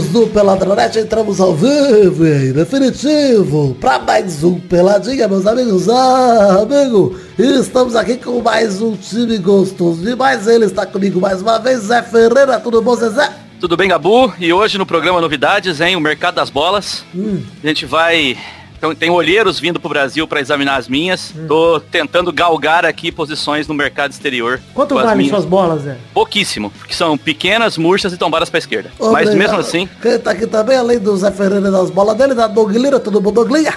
amigos do Peladronete, entramos ao vivo e definitivo para mais um Peladinha, meus amigos. Ah, amigo, estamos aqui com mais um time gostoso demais. Ele está comigo mais uma vez, Zé Ferreira. Tudo bom, Zezé? Tudo bem, Gabu? E hoje no programa Novidades, hein? O Mercado das Bolas. Hum. A gente vai então, tem olheiros vindo pro Brasil para examinar as minhas. Hum. Tô tentando galgar aqui posições no mercado exterior. Quanto valem suas bolas, Zé? Pouquíssimo, porque são pequenas, murchas e tombadas pra esquerda. Ô, Mas mesmo assim... Quem tá aqui também, além do Zé Ferreira das bolas dele, da Doglira, tudo bom, Doglinha?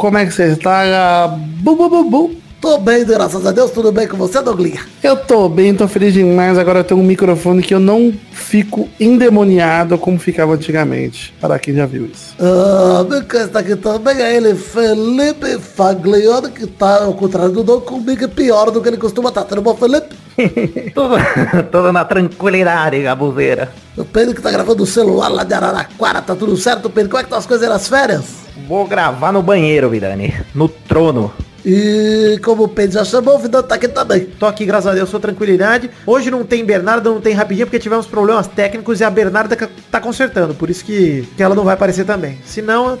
Como é que você está? Bu, bu, bu, bu. Tô bem, graças a Deus. Tudo bem com você, Douglinha? Eu tô bem, tô feliz demais. Agora eu tenho um microfone que eu não fico endemoniado como ficava antigamente. Para quem já viu isso. Ah, quem está aqui também é ele, Felipe Faglione, que tá ao contrário do Doug, comigo é pior do que ele costuma estar. Tá. Tudo bom, Felipe? tudo, tudo na tranquilidade, gabuzeira. O Pedro que tá gravando o celular lá de Araraquara, tá tudo certo, Pedro? Como é que estão as coisas nas férias? Vou gravar no banheiro, Vidani. No trono. E como o Pedro já chamou, o Vidal tá aqui também. Tô aqui, graças a Deus, sua tranquilidade. Hoje não tem Bernarda, não tem rapidinho, porque tivemos problemas técnicos e a Bernarda tá consertando. Por isso que, que ela não vai aparecer também. Senão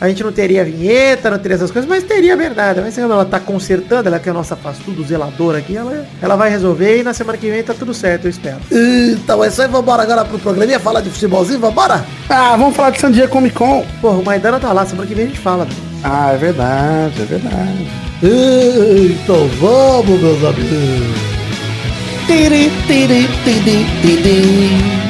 a gente não teria vinheta, não teria essas coisas, mas teria a Bernarda. Mas quando ela tá consertando, ela que é a nossa faz tudo zeladora aqui, ela, ela vai resolver e na semana que vem tá tudo certo, eu espero. Então é isso aí, vambora agora pro programinha, falar de futebolzinho, vambora? Ah, vamos falar de San Diego Comic Con. Porra, o Maidana tá lá, semana que vem a gente fala. Ah, é verdade, é verdade. Então vamos, meus amigos. Tiri, tiri, tiri, tiri.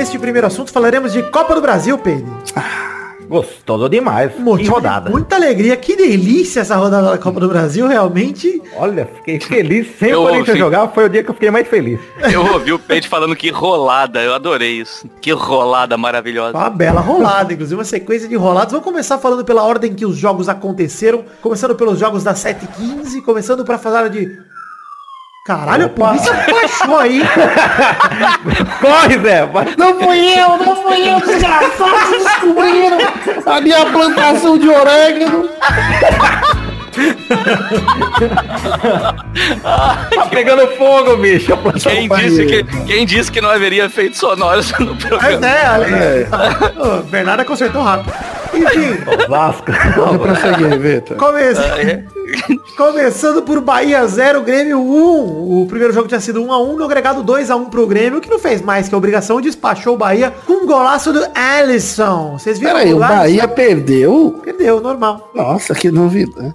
Neste primeiro assunto falaremos de Copa do Brasil, Pedro. Ah, gostoso demais. Motivo que rodada. De muita alegria, que delícia essa rodada da Copa do Brasil, realmente. Olha, fiquei feliz. Sem o Corinthians jogar, foi o dia que eu fiquei mais feliz. Eu ouvi o Pedro falando que rolada, eu adorei isso. Que rolada maravilhosa. Uma bela rolada, inclusive uma sequência de roladas. Vamos começar falando pela ordem que os jogos aconteceram, começando pelos jogos das 7h15, começando para falar de Caralho, Opa. a polícia baixou aí. Corre, Zé. Não fui eu, não fui eu, desgraçado. Descobriram a minha plantação de orégano. tá pegando fogo, bicho. Quem disse, que, quem disse que não haveria efeitos sonoros no programa? É, é, é. Bernardo consertou rápido. Enfim. Vasco. Vamos prosseguir, Vitor. Ah, é. Começando por Bahia 0, Grêmio 1. O primeiro jogo tinha sido 1 x 1 no agregado 2 x 1 pro Grêmio, que não fez mais que a obrigação, despachou o Bahia com um golaço do Alisson. Vocês viram Peraí, o, o Bahia perdeu? Perdeu, normal. Nossa, que novidade.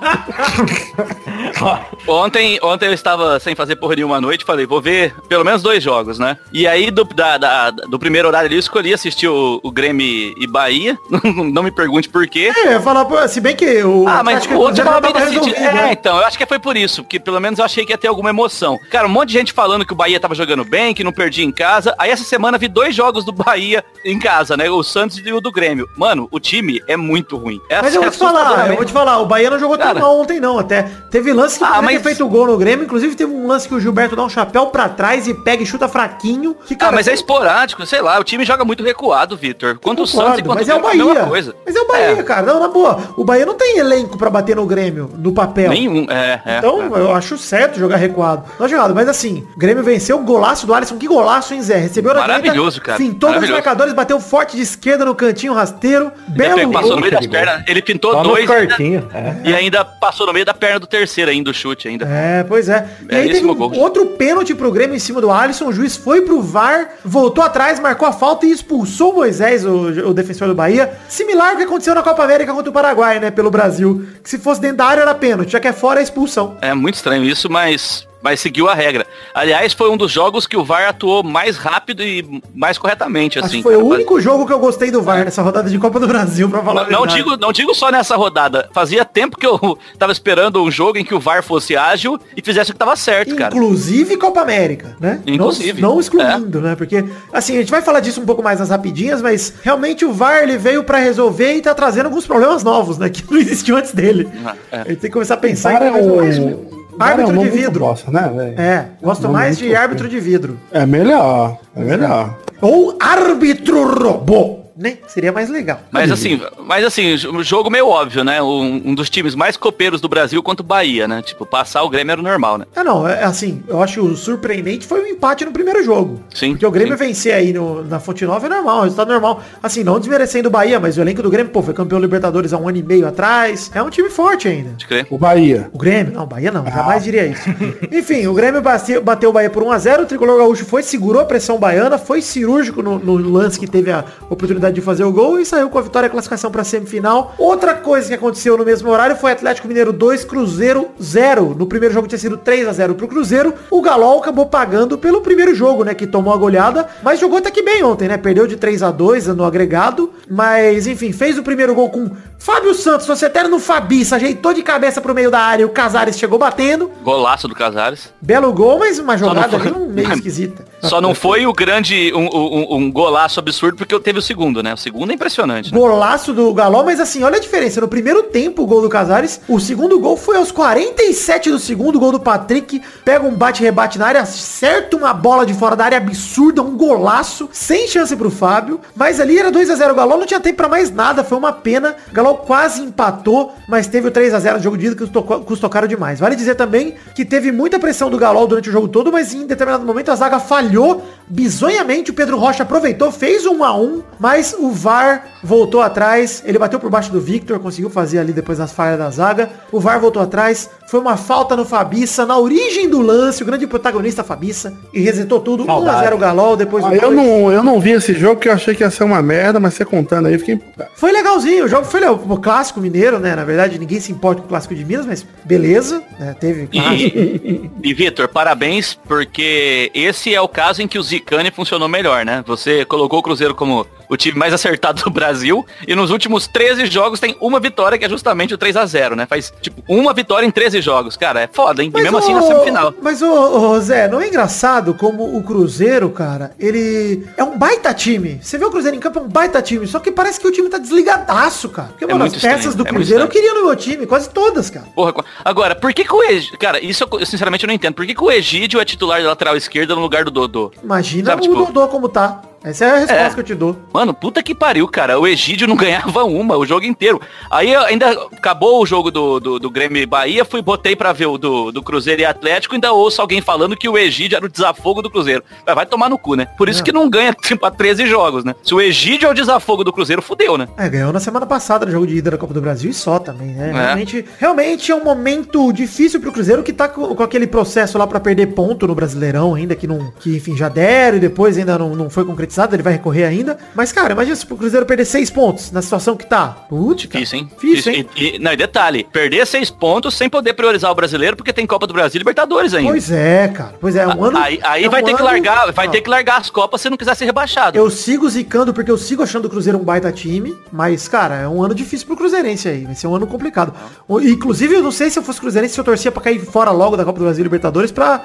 ontem, ontem eu estava sem fazer porra nenhuma à noite, falei, vou ver pelo menos dois jogos, né? E aí do, da, da do primeiro horário ali eu escolhi assistir o, o Grêmio e Bahia. não me pergunte por quê. É, falar, se bem que o. Ah, mas o outro tava bem decidido. É, né? então, eu acho que foi por isso, porque pelo menos eu achei que ia ter alguma emoção. Cara, um monte de gente falando que o Bahia tava jogando bem, que não perdia em casa. Aí essa semana vi dois jogos do Bahia em casa, né? O Santos e o do Grêmio. Mano, o time é muito ruim. É mas eu vou te falar, eu vou te falar, o Bahia não jogou Cara, mal ontem não, até. Teve lance que ah, mas... ter feito gol no Grêmio, inclusive teve um lance que o Gilberto dá um chapéu para trás e pega e chuta fraquinho. Que, cara, ah, mas é esporádico, sei lá, o time joga muito recuado, Vitor. Quanto o Santos e quanto mas é o Bahia. Coisa. Mas é o Bahia, é. cara. Não, na boa. O Bahia não tem elenco para bater no Grêmio, no papel. Nenhum, é, é Então, é. eu acho certo jogar recuado. Não jogado, mas assim, o Grêmio venceu o golaço do Alisson. Que golaço, hein, Zé? Recebeu na Maravilhoso, cara. Fintou os marcadores, bateu forte de esquerda no cantinho rasteiro. Belo Passou no meio das pernas. Ele pintou Só dois. Ainda, e ainda passou no meio da perna do terceiro ainda, o chute ainda. É, pois é. E aí teve um, outro pênalti pro Grêmio em cima do Alisson. O juiz foi pro VAR, voltou atrás, marcou a falta e expulsou o Moisés, o, o defensor do Bahia. Similar ao que aconteceu na Copa América contra o Paraguai, né? Pelo Brasil. Que se fosse dentro da área era pênalti, já que é fora é expulsão. É muito estranho isso, mas mas seguiu a regra. Aliás, foi um dos jogos que o VAR atuou mais rápido e mais corretamente, Acho assim. que foi cara. o único jogo que eu gostei do VAR nessa rodada de Copa do Brasil, pra falar a Não verdade. digo, não digo só nessa rodada. Fazia tempo que eu tava esperando um jogo em que o VAR fosse ágil e fizesse o que tava certo, cara. Inclusive Copa América, né? Inclusive. Não, não excluindo, né? Porque, assim, a gente vai falar disso um pouco mais nas rapidinhas, mas realmente o VAR ele veio pra resolver e tá trazendo alguns problemas novos, né? Que não existiam antes dele. Ah, é. A gente tem que começar a pensar VAR é um... Árbitro é de muito vidro. bosta, né? É, gosto Nome mais de árbitro de vidro. É melhor, é melhor. Ou árbitro robô, né? Seria mais legal. Mas assim, mas assim, um jogo meio óbvio, né? Um, um dos times mais copeiros do Brasil contra o Bahia, né? Tipo, passar o Grêmio era o normal, né? Ah, não, é assim, eu acho o surpreendente foi o empate no primeiro jogo. Sim, Porque o Grêmio sim. vencer aí no- na Fonte Nova é normal, resultado normal. Assim, não desmerecendo o Bahia, mas o elenco do Grêmio, pô, foi campeão Libertadores há um ano e meio atrás. É um time forte ainda. O Bahia. O Grêmio? Não, Bahia não, jamais diria isso. Enfim, o Grêmio bateu, bateu o Bahia por 1x0, o Tricolor Gaúcho foi, segurou a pressão baiana, foi cirúrgico no, no lance que teve a oportunidade de fazer o gol e saiu com a vitória e a classificação para semifinal. Outra coisa que aconteceu no mesmo horário foi Atlético Mineiro 2, Cruzeiro 0. No primeiro jogo tinha sido 3x0 pro Cruzeiro. O Galol acabou pagando pelo primeiro jogo, né, que tomou a goleada, mas jogou até que bem ontem, né? Perdeu de 3 a 2 no agregado, mas enfim, fez o primeiro gol com Fábio Santos, você eterno Fabi, se ajeitou de cabeça pro meio da área, e o Casares chegou batendo. Golaço do Casares. Belo gol, mas uma jogada foi- ali meio esquisita. Só não foi o grande, um, um, um golaço absurdo, porque eu teve o segundo, né? O segundo é impressionante. Né? Golaço do Galol, mas assim, olha a diferença. No primeiro tempo, o gol do Casares, o segundo gol foi aos 47 do segundo, gol do Patrick, pega um bate-rebate na área, acerta uma bola de fora da área absurda, um golaço, sem chance pro Fábio, mas ali era 2 a 0 o Galol não tinha tempo pra mais nada, foi uma pena. O Quase empatou, mas teve o 3 a 0 no jogo de ida que custou, caro demais. Vale dizer também que teve muita pressão do Galol durante o jogo todo, mas em determinado momento a zaga falhou bizonhamente, o Pedro Rocha aproveitou, fez um a um, mas o VAR voltou atrás, ele bateu por baixo do Victor, conseguiu fazer ali depois das falhas da zaga, o VAR voltou atrás, foi uma falta no Fabiça, na origem do lance, o grande protagonista Fabiça, e resetou tudo, 1x0 Galol, depois Ah, o eu, não, eu não vi esse jogo porque eu achei que ia ser uma merda, mas você contando aí, fiquei. Foi legalzinho, o jogo foi legal, o clássico mineiro, né, na verdade ninguém se importa com o clássico de Minas, mas beleza, né, teve clássico. E, e Vitor, parabéns, porque esse é o caso em que o Zicane funcionou melhor, né? Você colocou o Cruzeiro como o time mais acertado do Brasil e nos últimos 13 jogos tem uma vitória que é justamente o 3 a 0 né? Faz, tipo, uma vitória em 13 jogos. Cara, é foda, hein? E mesmo assim na semifinal. Mas, ô, ô, Zé, não é engraçado como o Cruzeiro, cara, ele é um baita time. Você vê o Cruzeiro em campo, é um baita time. Só que parece que o time tá desligadaço, cara. Porque, mano, as muito peças estranho, do é Cruzeiro eu estranho. queria no meu time, quase todas, cara. Porra, agora, por que que o Egídio... Cara, isso eu, eu sinceramente não entendo. Por que que o Egídio é titular da lateral esquerda no lugar do Dodô? Imagina Sabe, o tipo- Dodô como tá. Essa é a resposta É. que eu te dou. Mano, puta que pariu, cara. O Egídio não ganhava uma o jogo inteiro. Aí ainda acabou o jogo do, do, do Grêmio e Bahia, fui, botei pra ver o do, do Cruzeiro e Atlético, ainda ouço alguém falando que o Egídio era o desafogo do Cruzeiro. Vai, vai tomar no cu, né? Por isso que não ganha, tipo, a 13 jogos, né? Se o Egídio é o desafogo do Cruzeiro, fudeu, né? É, ganhou na semana passada no jogo de ida da Copa do Brasil e só também, né? É. Realmente, realmente é um momento difícil pro Cruzeiro que tá com, com aquele processo lá pra perder ponto no Brasileirão ainda, que não, que enfim, já deram e depois ainda não, não foi concretizado, ele vai recorrer ainda. Mas, cara, imagina se o Cruzeiro perder seis pontos na situação que tá. Putz, cara. Difícil, hein? Difícil, hein? E, e- não, e detalhe, perder seis pontos sem poder priorizar o brasileiro, porque tem Copa do Brasil e Libertadores ainda. Pois é, cara. Pois é, um ano... aí aí é um vai ter que ano- largar, vai Não. ter que largar as Copas se não quiser ser rebaixado. Eu sigo zicando porque eu sigo achando o Cruzeiro um baita time, mas, cara, é um ano difícil pro Cruzeirense aí. Vai ser um ano complicado. O- Inclusive, eu não sei se eu fosse Cruzeirense, se eu torcia pra cair fora logo da Copa do Brasil e Libertadores pra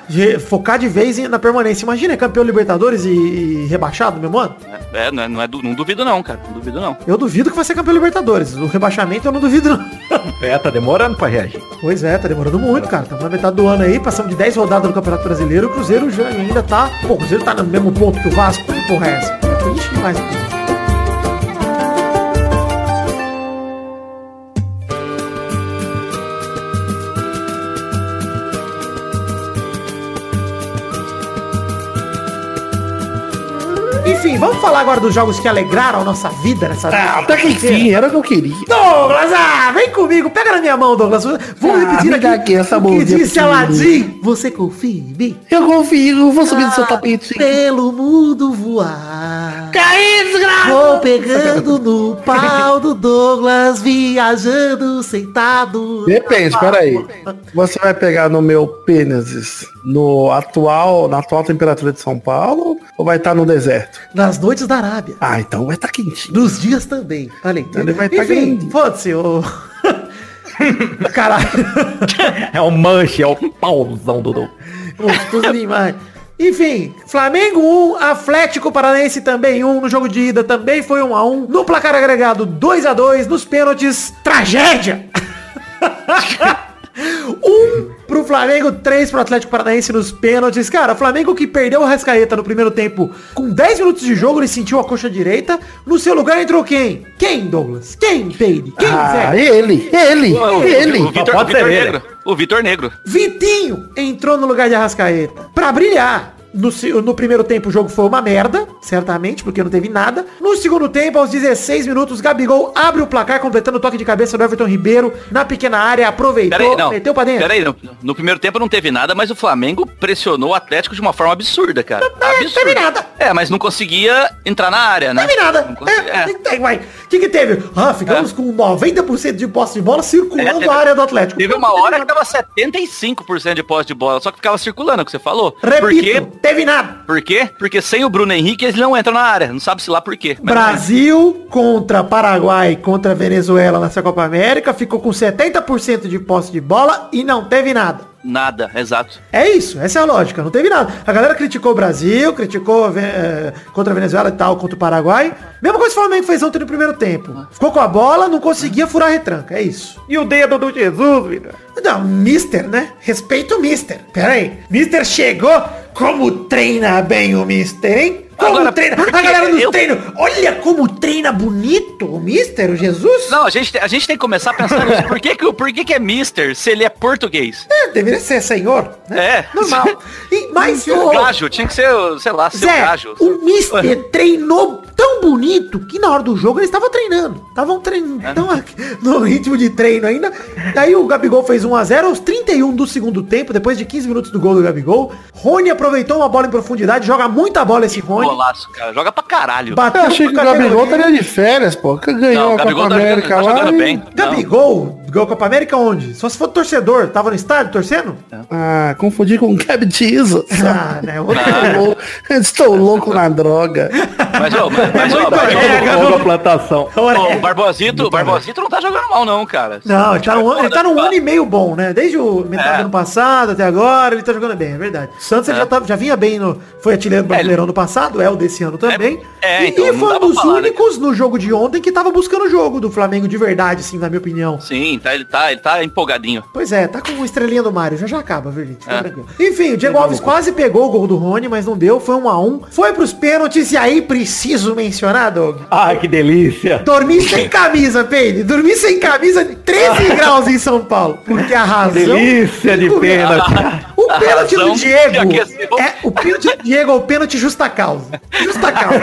focar de vez na permanência. Imagina, é campeão Libertadores e, e rebaixado no mesmo ano? É, não, é, não, é não duvido não, cara. Não duvido não. Eu duvido que vai ser campeão Libertadores. O rebaixamento eu não duvido não. É, tá demorando pra reagir. Pois é, tá demorando muito, cara. Estamos na metade do ano aí, passamos de 10 rodadas no Campeonato Brasileiro, o Cruzeiro já ainda tá... Pô, o Cruzeiro tá no mesmo ponto que o Vasco. Que porra é essa? É triste Enfim, vamos falar agora dos jogos que alegraram a nossa vida nessa Ah, até que enfim, era o que eu queria. Douglas, ah, vem comigo, pega na minha mão, Douglas. Vamos Ah, repetir aqui, aqui essa o que disse. Aladim. Você confia em mim? Eu confio, vou subir no seu Ah, tapete. Pelo mundo voar. Caí, desgraça! Vou pegando no pau do Douglas, viajando sentado. Depende, peraí. Você vai pegar no meu pênis no atual, na atual temperatura de São Paulo ou vai estar no deserto? Nas noites da Arábia. Ah, então vai estar quentinho. Nos dias também. Olha aí. Ele vai tá Enfim, foda-se, ô... Caralho. É o manche, é o pauzão do Dudu. Gostoso demais. Enfim, Flamengo 1, Atlético Paranaense também 1, no jogo de ida também foi 1 a 1 no placar agregado 2 a 2 nos pênaltis, tragédia! um pro Flamengo, 3 pro Atlético Paranaense nos pênaltis. Cara, o Flamengo que perdeu o Rascaeta no primeiro tempo com 10 minutos de jogo, ele sentiu a coxa direita. No seu lugar entrou quem? Quem, Douglas? Quem, Peide? Quem, Ah, Zé? ele, ele, O, o- ele. o Vitor, pode o Vitor. Negro. O Vitor Negro. Vitinho entrou no lugar de Arrascaeta pra brilhar. No, no primeiro tempo o jogo foi uma merda, certamente, porque não teve nada. No segundo tempo, aos 16 minutos, Gabigol abre o placar, completando o toque de cabeça do Everton Ribeiro na pequena área, aproveitou, Peraí, não. meteu pra dentro. Peraí, no, no primeiro tempo não teve nada, mas o Flamengo pressionou o Atlético de uma forma absurda, cara. É, Absurda. teve nada. É, mas não conseguia entrar na área, né? Não teve nada. Não consegui- É, é. uai, O que, que teve? Ah, ficamos com 90% de posse de bola circulando É, teve- a área do Atlético. Teve Não uma hora que tava 75% de posse de bola, só que ficava circulando, é o que você falou. Repito, Por quê? Teve nada. Por quê? Porque sem o Bruno Henrique eles não entram na área. Não sabe se lá por quê. Brasil contra Paraguai contra Venezuela nessa Copa América ficou com 70% de posse de bola e não teve nada. Nada, exato. É isso, essa é a lógica, não teve nada. A galera criticou o Brasil, criticou eh, contra a Venezuela e tal, contra o Paraguai. Mesma coisa que o Flamengo fez ontem no primeiro tempo. Ficou com a bola, não conseguia furar a retranca, é isso. E o dedo do Jesus, vida. Não, Mister, né? Respeita o Mister. Pera aí. Mister chegou, como treina bem o Mister, hein? Como Agora, treina. A galera nos eu- treinos. Olha como treina bonito o Mister, o Jesus. Não, a gente, a gente tem que começar a pensar nisso. Por que, que, por que, que é Mister se ele é português? É, deveria ser senhor, né? É. Normal. E, mas o... Gajo, tinha que ser, sei lá, seu Zé, gajo. o Mister treinou tão bonito que na hora do jogo eles estavam treinando. Estavam treinando É. tão aqui- no ritmo de treino ainda. Daí o Gabigol fez 1x0 aos 31 do segundo tempo, depois de 15 minutos do gol do Gabigol. Rony aproveitou uma bola em profundidade, joga muita bola esse Rony. Golaço, cara. Joga pra caralho. Bateu Eu achei que o Gabigol estaria de férias, pô. Que ganhou Não, o a Gabigol Copa tá jogando, América tá lá. jogando e- bem. Gabigol, ganhou Copa América onde? Só se for torcedor. Tava no estádio torcendo? Ah, confundi com o Gab Jesus. Ah, né? Outro- Estou louco- Estou louco na droga. Mas, ô, mas, mas, muito mas, a plantação. ô, o Barbosito, o Barbosito não tá jogando mal, não, cara. Não, ele tá, num, ele tá num ano e meio bom, né? Desde o metade É. do ano passado até agora, ele tá jogando bem, é verdade. O Santos ele É. já, tá- já vinha bem no. Foi artilheiro brasileirão do passado, é o desse ano também. É, e, então e foi um dos falar, né, únicos no jogo de ontem que tava buscando o jogo do Flamengo de verdade, assim, na minha opinião. Sim, tá, ele, tá, ele tá empolgadinho. Pois é, tá com uma estrelinha do Mário, já já acaba, viu, gente? Fica É. tranquilo. Enfim, o Diego Alves quase pegou o gol do Rony, mas não deu, foi um a um. Foi pros pênaltis e aí preciso mencionar, Doug. Ai, que delícia. Dormi sem camisa, Peide. Dormi sem camisa de 13 graus em São Paulo. Porque a razão. Delícia de pênalti. O pênalti do Diego. É, o pênalti do Diego é o pênalti justa causa. Justa causa.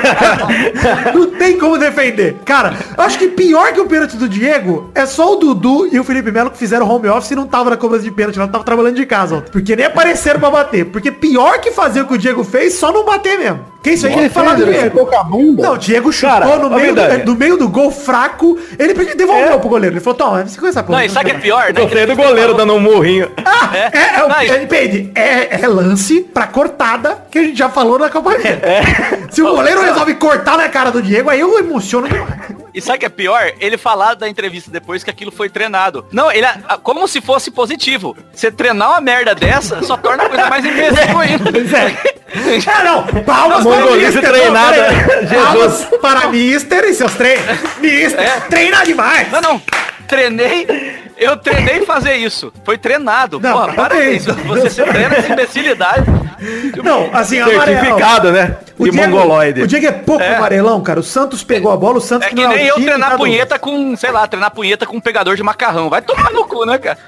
Não tem como defender. Cara, eu acho que pior que o pênalti do Diego é só o Dudu e o Felipe Melo que fizeram home office e não tava na cobrança de pênalti, não tava trabalhando de casa ontem. Porque nem apareceram pra bater. Porque pior que fazer o que o Diego fez, só não bater mesmo. Que isso aí tem que falar do Ele Diego. a. Não, o Diego chutou Cara, no, meio do, no meio do gol fraco. Ele devolveu pro goleiro. Ele falou, toma, você conhece essa porra. Não, e sabe o que é pior, né? Gostei do goleiro dando um murrinho. É, é, e- é, Peide, é, é lance pra cortada que a gente já falou na campanha. Se o goleiro resolve cortar na cara do Diego, aí eu emociono demais. E sabe o que é pior? Ele falar da entrevista depois que aquilo foi treinado. Não, ele a- como se fosse positivo. Você treinar uma merda dessa só torna a coisa mais imbecil ainda. Ah, não. Palmas para o treinada. Jesus. Palmas para Mister e seus treinos. Mister, É. treina demais. Não, não. Treinei. Eu treinei fazer isso. Foi treinado. Não, Porra, parabéns. parabéns. Você se treina essa imbecilidade. Não, assim, amarelo. Certificado, né? O De Diego, mongoloide. o Diego é pouco É. amarelão, cara. O Santos pegou a bola, o Santos É que não nem eu treinar tá do- punheta com, sei lá, treinar punheta com um pegador de macarrão. Vai tomar no cu, né, cara?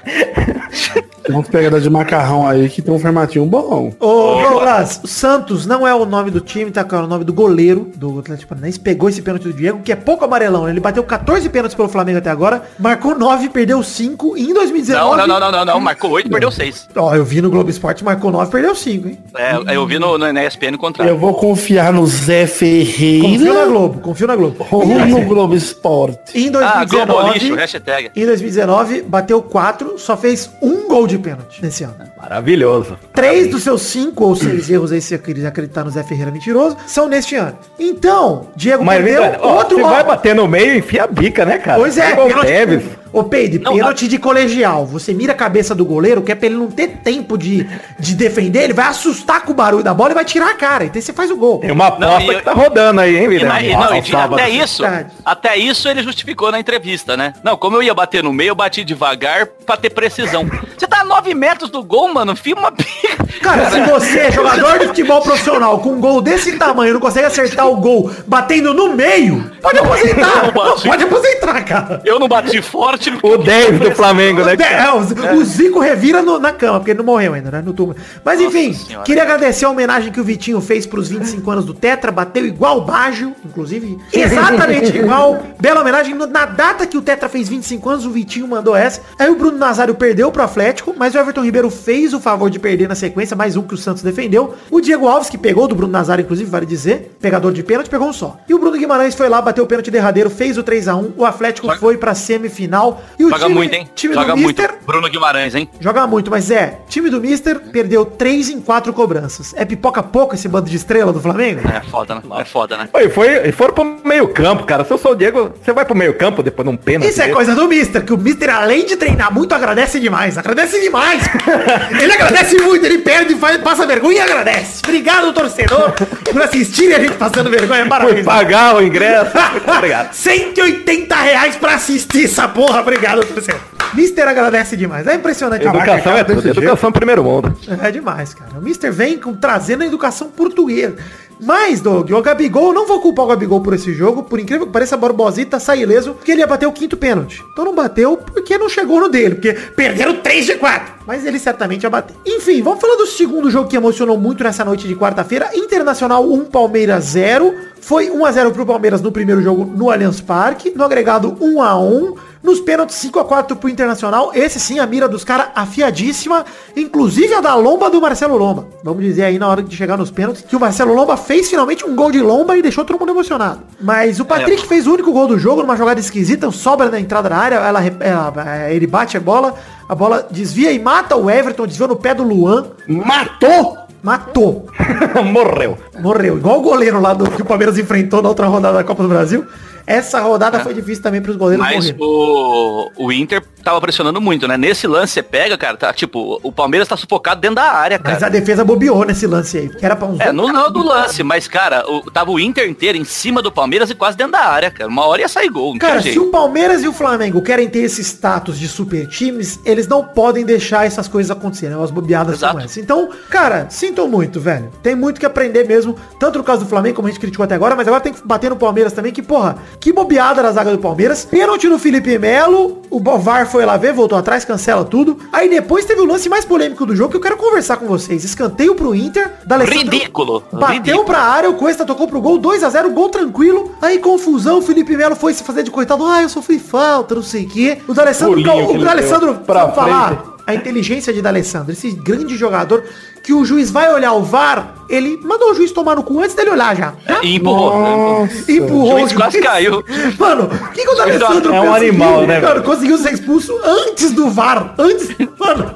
Tem uns pegadores de macarrão aí que tem um formatinho bom. Ô, Douglas, o Santos não é o nome do time, tá? É o nome do goleiro do Atlético Paranaense. Pegou esse pênalti do Diego, que é pouco amarelão. né? Ele bateu 14 pênaltis pelo Flamengo até agora, marcou 9, perdeu 5 e em 2019. Não, não, não, não, não, não. Marcou 8 perdeu 6. Ó, eu vi no Globo Esporte, marcou 9, perdeu 5, hein? É, eu vi no, no, na ESPN o contrário. Eu vou confiar no Zé Confio na Ferreira Globo, confio na Globo. ou no Globo Esporte. Em Ah, Globo lixo, 2019, hashtag. em 2019, bateu 4, só fez um gol de pênalti nesse ano. Maravilhoso. Três dos seus cinco ou seis erros aí, se quiser acreditar no Zé Ferreira mentiroso, são neste ano. Então, Diego Mas perdeu ó, outro você ó, vai bater no meio e enfia a bica, né, cara? Pois é, pênalti- Tevez. Ô, Peide, Não, pênalti de colegial. Você mira a cabeça do goleiro, que é pra ele não ter tempo de, de defender, ele vai assustar com o barulho da bola e vai tirar a cara. Então você faz o gol. Tem uma Não, aposta eu- que tá rodando aí, hein, Vidal? na- não, de- sábado. até isso, Verdade. até isso ele justificou na entrevista, né? Não, como eu ia bater no meio, eu bati devagar pra ter precisão. Você tá a 9 metros do gol, mano, fia uma pica. Cara, se você é jogador de futebol profissional com um gol desse tamanho e não consegue acertar o gol batendo no meio, pode aposentar. Não. Pode aposentar, cara. Eu não bati forte. O 10 do Flamengo, né? É, o, o Zico revira no- na cama, porque ele não morreu ainda, né? No túmulo. Mas Nossa enfim, Senhora. queria agradecer a homenagem que o Vitinho fez pros 25 anos do Tetra, bateu igual o Baggio, inclusive, exatamente igual. Bela homenagem. Na data que o Tetra fez 25 anos, o Vitinho mandou essa. Aí o Bruno Nazário perdeu pro Atlético, mas o Everton Ribeiro fez o favor de perder na sequência, mais um que o Santos defendeu. O Diego Alves, que pegou do Bruno Nazário, inclusive, vale dizer, pegador de pênalti, pegou um só. E o Bruno Guimarães foi lá, bateu o pênalti derradeiro, fez o 3x1. O Atlético foi pra semifinal. E o Joga muito, hein? time Joga do muito. Mister Bruno Guimarães, hein? Joga muito, mas é, time do Mister perdeu 3 em 4 cobranças. É pipoca pouco esse bando de estrela do Flamengo? É foda, né? É foda, né? Foi, foi, e foram pro meio campo, cara. Se eu sou o Diego, você vai pro meio campo depois de um pênalti. Isso é coisa do Mister, que o Mister, além de treinar muito, agradece demais. Agradece demais. ele agradece muito, ele perde, faz, passa vergonha e agradece. Obrigado, torcedor, por assistirem a gente passando vergonha. Foi Parabéns. pagar o ingresso. Obrigado. 180 reais pra assistir essa porra. Obrigado, torcedor. Mister agradece demais. É impressionante. Educação é tudo. Educação primeiro mundo. É demais, cara. O Mister vem com, trazendo a educação portuguesa. Mas, Doug, o Gabigol, não vou culpar o Gabigol por esse jogo, por incrível que pareça, a Barbosita sai ileso, porque ele ia bater o quinto pênalti. Então não bateu porque não chegou no dele, porque perderam 3 de 4. Mas ele certamente ia bater. Enfim, vamos falar do segundo jogo que emocionou muito nessa noite de quarta-feira. Internacional 1, Palmeiras 0. Foi 1 a 0 pro Palmeiras no primeiro jogo no Allianz Parque. No agregado 1 a 1 nos pênaltis 5 a 4 pro Internacional. Esse sim, a mira dos caras afiadíssima. Inclusive a da lomba do Marcelo Lomba. Vamos dizer aí na hora de chegar nos pênaltis que o Marcelo Lomba fez finalmente um gol de lomba e deixou todo mundo emocionado. Mas o Patrick fez o único gol do jogo numa jogada esquisita, sobra na entrada da área. Ela, ela- ele bate a bola, a bola desvia e mata o Everton, desviou no pé do Luan. Matou! Matou. Morreu. Morreu. Igual o goleiro lá do que o Palmeiras enfrentou na outra rodada da Copa do Brasil. Essa rodada foi difícil também para os goleiros Mas o, o Inter tava pressionando muito, né? Nesse lance você pega, cara, tá tipo, o Palmeiras tá sufocado dentro da área, Mas cara. a defesa bobeou nesse lance aí. Era pra uns É, não, não do lance, mas, cara, o, tava o Inter inteiro em cima do Palmeiras e quase dentro da área, cara. Uma hora ia sair gol, Cara, se o Palmeiras e o Flamengo querem ter esse status de super times, eles não podem deixar essas coisas acontecerem, umas bobeadas Exato. como essa. Então, cara, sinto muito, velho. Tem muito que aprender mesmo, tanto no caso do Flamengo, como a gente criticou até agora, mas agora tem que bater no Palmeiras também, que, porra, que bobeada na zaga do Palmeiras. Pênalti no Felipe Melo, o Bovar foi lá ver, voltou atrás, cancela tudo. Aí depois teve o lance mais polêmico do jogo que eu quero conversar com vocês. Escanteio pro Inter, da Ridículo. Bateu ridículo. pra área, o Cuesta tocou pro gol, 2 a 0 gol tranquilo. Aí confusão, o Felipe Melo foi se fazer de coitado. Ah, eu sofri falta, não sei o quê. O D'Alessandro, Pulinho o D'Alessandro, pra vamos falar, a inteligência de D'Alessandro, esse grande jogador que o juiz vai olhar o VAR, ele mandou o juiz tomar no cu antes dele olhar já. já? E empurrou. Nossa. Empurrou O juiz quase caiu. Mano, o que, que o D'Alessandro É um conseguiu? animal, né, velho? conseguiu ser expulso antes do VAR. Antes. Mano,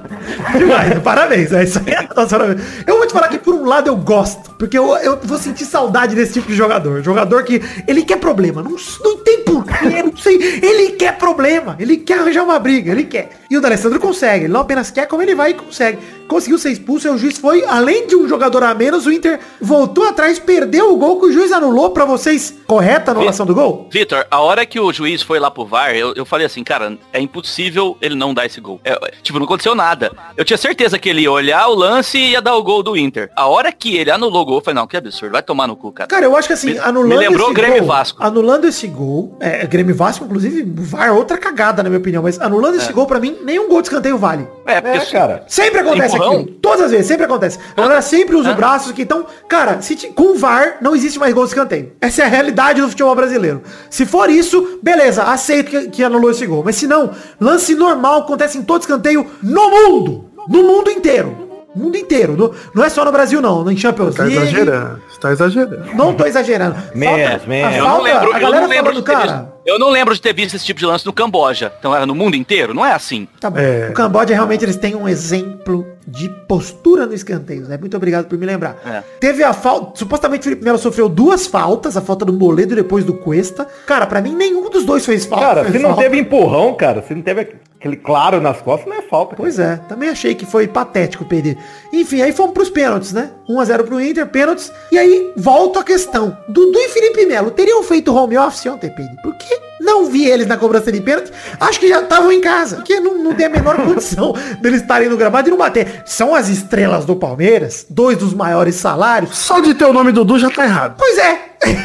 demais. Parabéns. É isso aí. Nossa. Eu vou te falar que por um lado eu gosto. Porque eu, eu vou sentir saudade desse tipo de jogador. Jogador que ele quer problema. Não, não tem porquê, não sei. Ele quer problema. Ele quer arranjar uma briga. Ele quer. E o D'Alessandro consegue. Ele não apenas quer, como ele vai e consegue. Conseguiu ser expulso e o juiz foi, além de um jogador a menos, o Inter voltou atrás, perdeu o gol que o juiz anulou pra vocês. Correta a anulação do gol? Vitor, a hora que o juiz foi lá pro VAR, eu, eu falei assim, cara, é impossível ele não dar esse gol. É, é, tipo, não aconteceu nada. Eu tinha certeza que ele ia olhar o lance e ia dar o gol do Inter. A hora que ele anulou o gol, eu falei, não, que absurdo, vai tomar no cu, cara. Cara, eu acho que assim, Me- anulando me lembrou esse o Grêmio gol, Vasco. Anulando esse gol, é, Grêmio e Vasco, inclusive, VAR, outra cagada, na minha opinião, mas anulando esse gol, pra mim, nenhum gol de escanteio vale. É, porque É, cara. Sempre acontece? Aquilo. Todas as vezes, sempre acontece. A galera sempre usa o braço aqui. Então, cara, se ti- com o VAR não existe mais gol de escanteio. Essa é a realidade do futebol brasileiro. Se for isso, beleza, aceito que, que anulou esse gol. Mas se não, lance normal acontece em todo escanteio no mundo. No mundo inteiro. No mundo inteiro. No- não é só no Brasil, não. Em Champions Tá League. exagerando. Você tá exagerando. Não tô exagerando. Menos. a Eu não lembro, a eu galera não lembro falando, cara. Eu não lembro de ter visto esse tipo de lance no Camboja. Então era no mundo inteiro? Não é assim. Tá bom. É. O Camboja realmente eles têm um exemplo de postura no escanteio, né? Muito obrigado por me lembrar. É. Teve a falta. Supostamente o Felipe Melo sofreu duas faltas, a falta do Moledo e depois do Cuesta. Cara, pra mim nenhum dos dois fez falta. Cara, fez se não falta. teve empurrão, cara, se não teve aquele claro nas costas, não é falta. cara. Pois é, também achei que foi patético perder. Enfim, aí fomos pros pênaltis, né? 1x0 pro Inter, pênaltis. E aí, volta a questão. Dudu e Felipe Melo teriam feito home office ontem, Pedro? Por que não vi eles na cobrança de pênalti? Acho que já estavam em casa. Porque não, não tem a menor condição deles estarem no gramado e não bater. São as estrelas do Palmeiras, dois dos maiores salários. Só de ter o nome Dudu já tá errado. Pois é,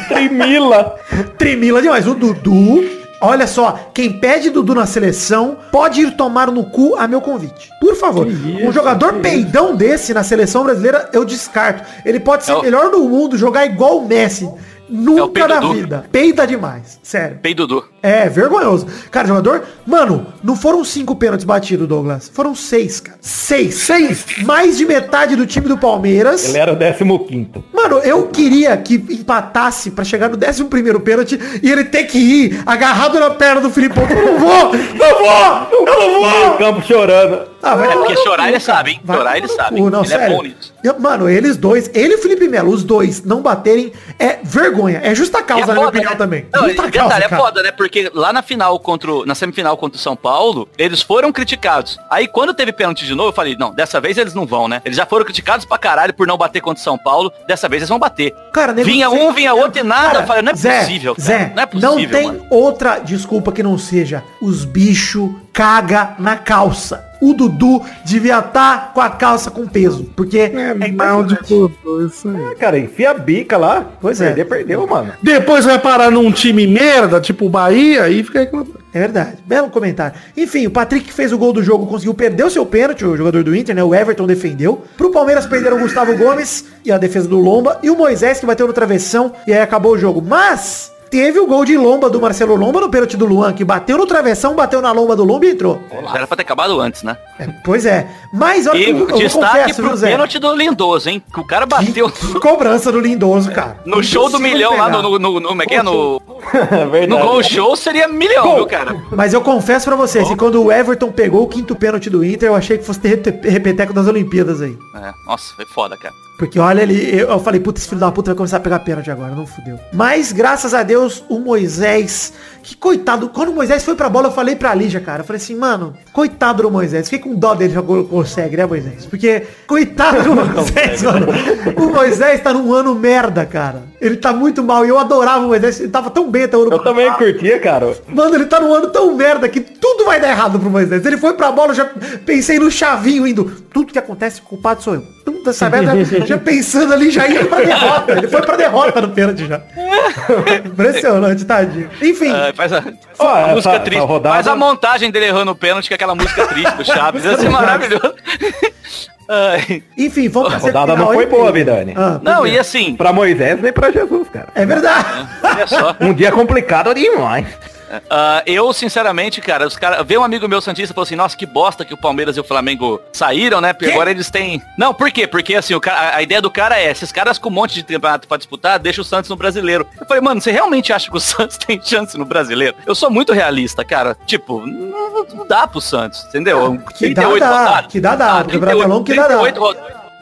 Trimila. Tremila demais. O Dudu, olha só, quem pede Dudu na seleção pode ir tomar no cu a meu convite. Por favor. um jogador peidão desse na seleção brasileira, eu descarto. Ele pode ser É o o- melhor do mundo, jogar igual o Messi. Nunca Peido na vida. Peida demais. Sério. Pei Dudu. É, vergonhoso. Cara, jogador. Mano, não foram cinco pênaltis batidos, Douglas. Foram seis, cara. Seis. Seis. Mais de metade do time do Palmeiras. Ele era o 15 Mano, eu queria que empatasse pra chegar no 11 primeiro pênalti e ele ter que ir agarrado na perna do Filipão. Eu não vou! Não vou! Eu não vou! campo chorando. Ah, vai É, tomar porque no chorar ele sabe, hein? Chorar ele sabe. Não, Ele é sério. bom nisso. Mano, eles dois, ele e o Felipe Melo, os dois não baterem é vergonha. É justa E causa, é na minha opinião né? também. Não, justa detalhe, causa, é cara. foda, né? Porque lá na final contra o- na semifinal contra o São Paulo, eles foram criticados. Aí quando teve pênalti de novo, eu falei, não, dessa vez eles não vão, né? Eles já foram criticados pra caralho por não bater contra o São Paulo. Dessa vez eles vão bater. Cara, nego- vinha um, vinha outro e nada. Cara, eu falei, não é Zé, possível. Zé, não é possível, tem mano. outra desculpa que não seja os bichos caga na calça. O Dudu devia estar com a calça com peso, porque É, é mal de tudo. Isso aí. É, cara, enfia a bica lá. Pois é. Perder, perdeu, mano. Depois vai parar num time merda, tipo o Bahia, e fica. É verdade. Belo comentário. Enfim, o Patrick que fez o gol do jogo conseguiu perder o seu pênalti, o jogador do Inter, né? O Everton defendeu. Pro Palmeiras perderam o Gustavo Gomes e a defesa do Lomba. E o Moisés que bateu no travessão e aí acabou o jogo. Mas teve o gol de Lomba do Marcelo Lomba no pênalti do Luan, que bateu no travessão, bateu na Lomba do Lomba e entrou. Era pra ter acabado antes, né? É, pois é. Mas olha, E eu, eu destaque confesso, pro Zé? pênalti do Lindoso, hein? Que o cara bateu Que cobrança do Lindoso, cara. no show do milhão lá pegar. no, no, no, no, como é que é? no, É verdade. no gol show seria milhão, viu, cara? Mas eu confesso pra vocês, que quando o Everton pegou o quinto pênalti do Inter, eu achei que fosse ter repeteco das Olimpíadas aí. É, nossa, foi foda, cara. Porque olha ele, eu, eu falei, puta, esse filho da puta vai começar a pegar pênalti agora, não fudeu. Mas, graças a Deus, o Moisés, que coitado, quando o Moisés foi pra bola, eu falei pra Lígia, cara, eu falei assim, mano, coitado do Moisés, fiquei com dó dele, já co- consegue, né, Moisés? Porque, coitado do Moisés, mano, o Moisés tá num ano merda, cara. Ele tá muito mal, e eu adorava o Moisés, ele tava tão bem até o ano Eu também curtia, cara. Mano, ele tá num ano tão merda que tudo vai dar errado pro Moisés. Ele foi pra bola, eu já pensei no chavinho indo. Tudo que acontece, o culpado sou eu. Tudo essa merda, já pensando ali, já indo pra derrota. Ele foi pra derrota no pênalti já. Impressionante, tadinho. Enfim, Ah, faz a, Ó, a música essa triste. rodada- Faz a montagem dele errando o pênalti, que é aquela música triste do Chaves. Ia ser maravilhoso. Ai. enfim, vamos A rodada não foi boa. Vidani. Ah, Não, pois e é. assim, Pra Moisés nem pra Jesus, cara. É verdade. olha só. Um dia complicado demais. Ah, eu, sinceramente, cara, os cara, veio um amigo meu Santista e falou assim, nossa, que bosta que o Palmeiras e o Flamengo saíram, né? Porque agora eles têm. Não, por quê? Porque assim, o cara, a- ideia do cara é, esses caras com um monte de campeonato pra disputar, deixa o Santos no brasileiro. Eu falei, mano, você realmente acha que o Santos tem chance no brasileiro? Eu sou muito realista, cara. Tipo, não, não dá pro Santos, entendeu? que dá, dá. Que dá, dá. O campeonato é longo, que dá, dá. 38 ro-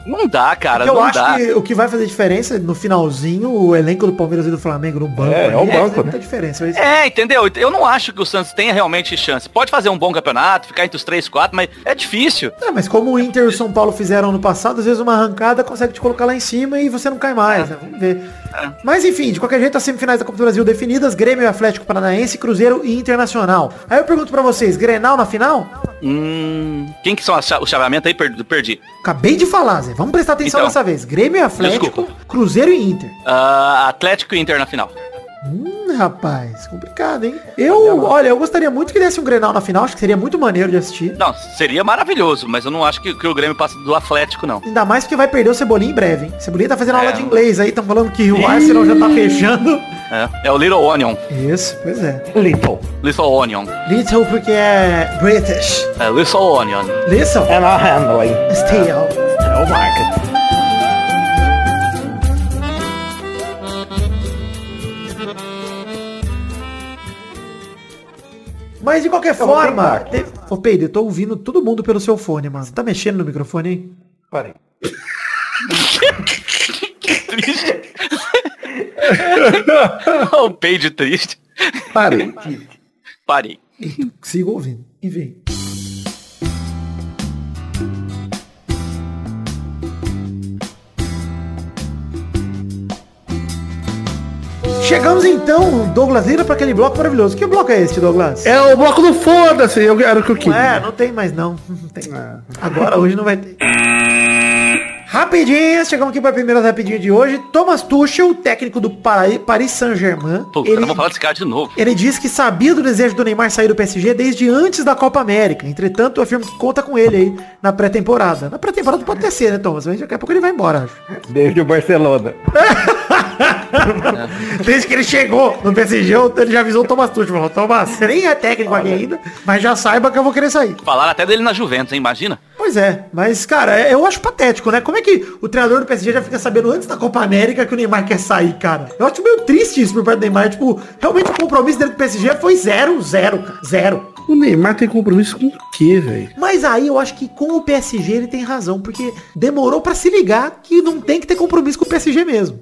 Não dá, cara, eu não acho dá. que o que vai fazer diferença no finalzinho, o elenco do Palmeiras e do Flamengo no banco. É, é o banco, faz né? muita diferença. Mas- É, entendeu? Eu não acho que o Santos tenha realmente chance. Pode fazer um bom campeonato, ficar entre os três, quatro, mas é difícil. É, mas como o Inter e o São Paulo fizeram no passado, às vezes uma arrancada consegue te colocar lá em cima e você não cai mais, né? Vamos ver. Mas enfim, de qualquer jeito, as semifinais da Copa do Brasil definidas, Grêmio e Atlético Paranaense, Cruzeiro e Internacional. Aí eu pergunto pra vocês, Grenal na final? Hum, quem que são cha- o chaveamento aí? Perdi. Acabei de falar, Zé. Vamos prestar atenção Então. dessa vez. Grêmio e Atlético, Desculpa. Cruzeiro e Inter. Ah, Atlético e Inter na final. Hum, rapaz, complicado, hein? Eu, olha, eu gostaria muito que desse um Grenal na final, acho que seria muito maneiro de assistir. Não, seria maravilhoso, mas eu não acho que, que o Grêmio passa do Atlético, não. Ainda mais porque vai perder o Cebolinha em breve, hein? Cebolinha tá fazendo É. aula de inglês aí, estão falando que o Arsenal já tá fechando. É, é o Little Onion. Isso, pois é. Little. Little Onion. Little porque é British. É, Little Onion. Listen, And a handling. stay out. É o market. Mas de qualquer Eu forma, te... ô Pedro, eu tô ouvindo todo mundo pelo seu fone, mano. Você tá mexendo no microfone aí? Parei. Triste. o peido triste. Parei. Parei. Sigo ouvindo. Enfim. Chegamos então, Douglas Lira, para aquele bloco maravilhoso. Que bloco é esse, Douglas? É o bloco do foda-se, eu era o que eu Não queria. é, não tem mais não. Não tem. Agora hoje não vai ter. Rapidinhas, chegamos aqui para a primeira rapidinha de hoje. Thomas Tuchel, técnico do Para- Paris Saint-Germain. Puta, ele, vou falar desse cara de novo. ele disse que sabia do desejo do Neymar sair do PSG desde antes da Copa América. Entretanto, afirma que conta com ele aí na pré-temporada. Na pré-temporada pode até ser, né, Thomas? Mas daqui a pouco ele vai embora, acho. Desde o Barcelona. Desde que ele chegou no PSG, ele já avisou o Thomas Tuchel. Falou, Thomas, você nem é técnico aqui ainda, mas já saiba que eu vou querer sair. Falaram até dele na Juventus, hein? Imagina. Pois é, mas, cara, é- eu acho patético, né? Como é que o treinador do PSG já fica sabendo antes da Copa América que o Neymar quer sair, cara? Eu acho meio triste isso por parte do Neymar. Tipo, realmente o compromisso dele com o PSG foi zero, zero, cara. Zero. O Neymar tem compromisso com o quê, velho? Mas aí eu acho que com o PSG ele tem razão, porque demorou pra se ligar que não tem que ter compromisso com o PSG mesmo.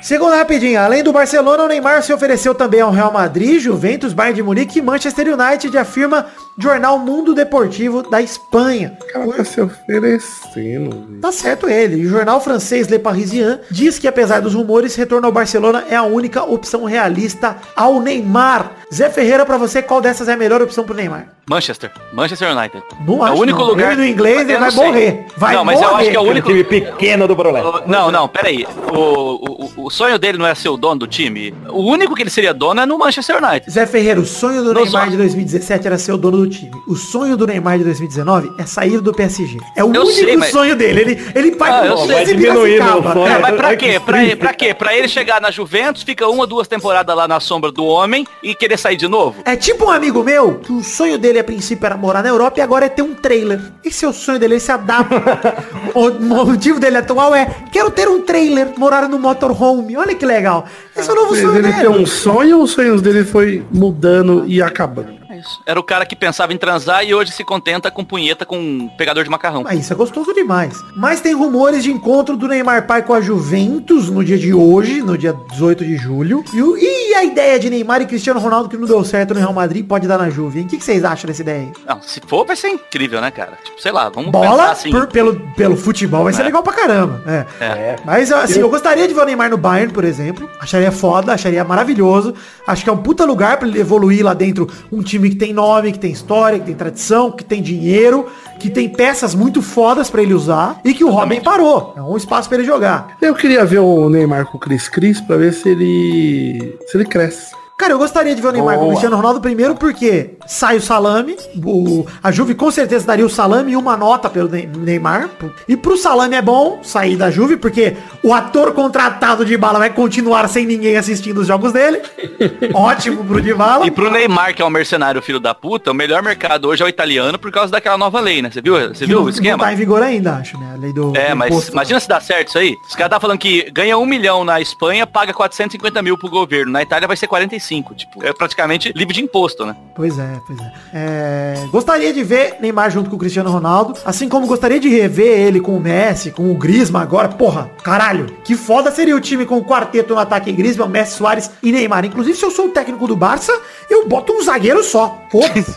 Segunda rapidinho, além do Barcelona, o Neymar se ofereceu também ao Real Madrid, Juventus, Bayern de Munique e Manchester United, afirma Jornal Mundo Deportivo da Espanha. O cara tá se oferecendo, velho. Tá certo ele. O jornal francês Le Parisien diz que apesar dos rumores, retorno ao Barcelona é a única opção realista ao Neymar. Zé Ferreira, pra você, qual dessas é a melhor opção pro Neymar? Manchester. Manchester United. Não é o único não. lugar. Ele no inglês, ele Eu vai sei. morrer. Vai não, mas eu morrer, acho que é o único. Time pequeno do Brolé. O- Não, não, peraí. O, o, o sonho dele não é ser o dono do time. O único que ele seria dono é no Manchester United. Zé Ferreira, o sonho do Não Neymar só. de 2017 era ser o dono do time. O sonho do Neymar de 2019 é sair do PSG. É o Eu único sei, mas- sonho dele. Ele, ele vai Ah, e Vai diminuir o. É, mas pra quê? Pra, triste. pra quê? Pra ele chegar na Juventus, fica uma, duas temporadas lá na sombra do homem e querer sair de novo? É tipo um amigo meu, que o sonho dele a princípio era morar na Europa e agora é ter um trailer. Esse é o sonho dele, ele se adapta. o motivo dele atual é, quero ter um trailer, morar no motorhome. Olha que legal. Esse é o novo Mas sonho ele dele. tem um sonho ou os sonhos dele foi mudando e acabando? Isso. Era o cara que pensava em transar e hoje se contenta com punheta com um pegador de macarrão. Mas isso é gostoso demais. Mas tem rumores de encontro do Neymar pai com a Juventus no dia de hoje, no dia 18 de julho. E, o- e a ideia de Neymar e Cristiano Ronaldo que não deu certo no Real Madrid pode dar na Juve, hein? O que, que vocês acham dessa ideia aí? Não, se for, vai ser incrível, né, cara? Tipo, sei lá, vamos Bola pensar assim. por- pelo, pelo futebol vai ser É. legal pra caramba. É. É. Mas assim, eu gostaria de ver o Neymar no Bayern, por exemplo. Acharia foda, acharia maravilhoso. Acho que é um puta lugar pra ele evoluir lá dentro. Um time que tem nome, que tem história, que tem tradição, que tem dinheiro, que tem peças muito fodas pra ele usar e que o Robin parou. É um espaço pra ele jogar. Eu queria ver o Neymar com o Cris Cris pra ver se ele. se ele cresce. Cara, eu gostaria de ver o Neymar com o Boa. Cristiano Ronaldo primeiro porque sai o salame, o, a Juve com certeza daria o salame e uma nota pelo Ney- Neymar. E pro salame é bom sair da Juve porque o ator contratado de bala vai continuar sem ninguém assistindo os jogos dele. Ótimo pro de bala. E pro Neymar, que é um mercenário filho da puta, o melhor mercado hoje é o italiano por causa daquela nova lei, né? Você viu? Você viu não, o esquema? Não tá em vigor ainda, acho, né? A lei do. É, do mas imposto. imagina se dá certo isso aí. Os caras tá falando que ganha um milhão na Espanha, paga 450 mil pro governo. Na Itália vai ser 45. 5. Tipo, é praticamente livre de imposto, né? Pois é, pois é. é. Gostaria de ver Neymar junto com o Cristiano Ronaldo, assim como gostaria de rever ele com o Messi, com o Griezmann agora. Porra, caralho, que foda seria o time com o quarteto no ataque Griezmann, Messi, Soares e Neymar. Inclusive, se eu sou o técnico do Barça, eu boto um zagueiro só. Foda-se.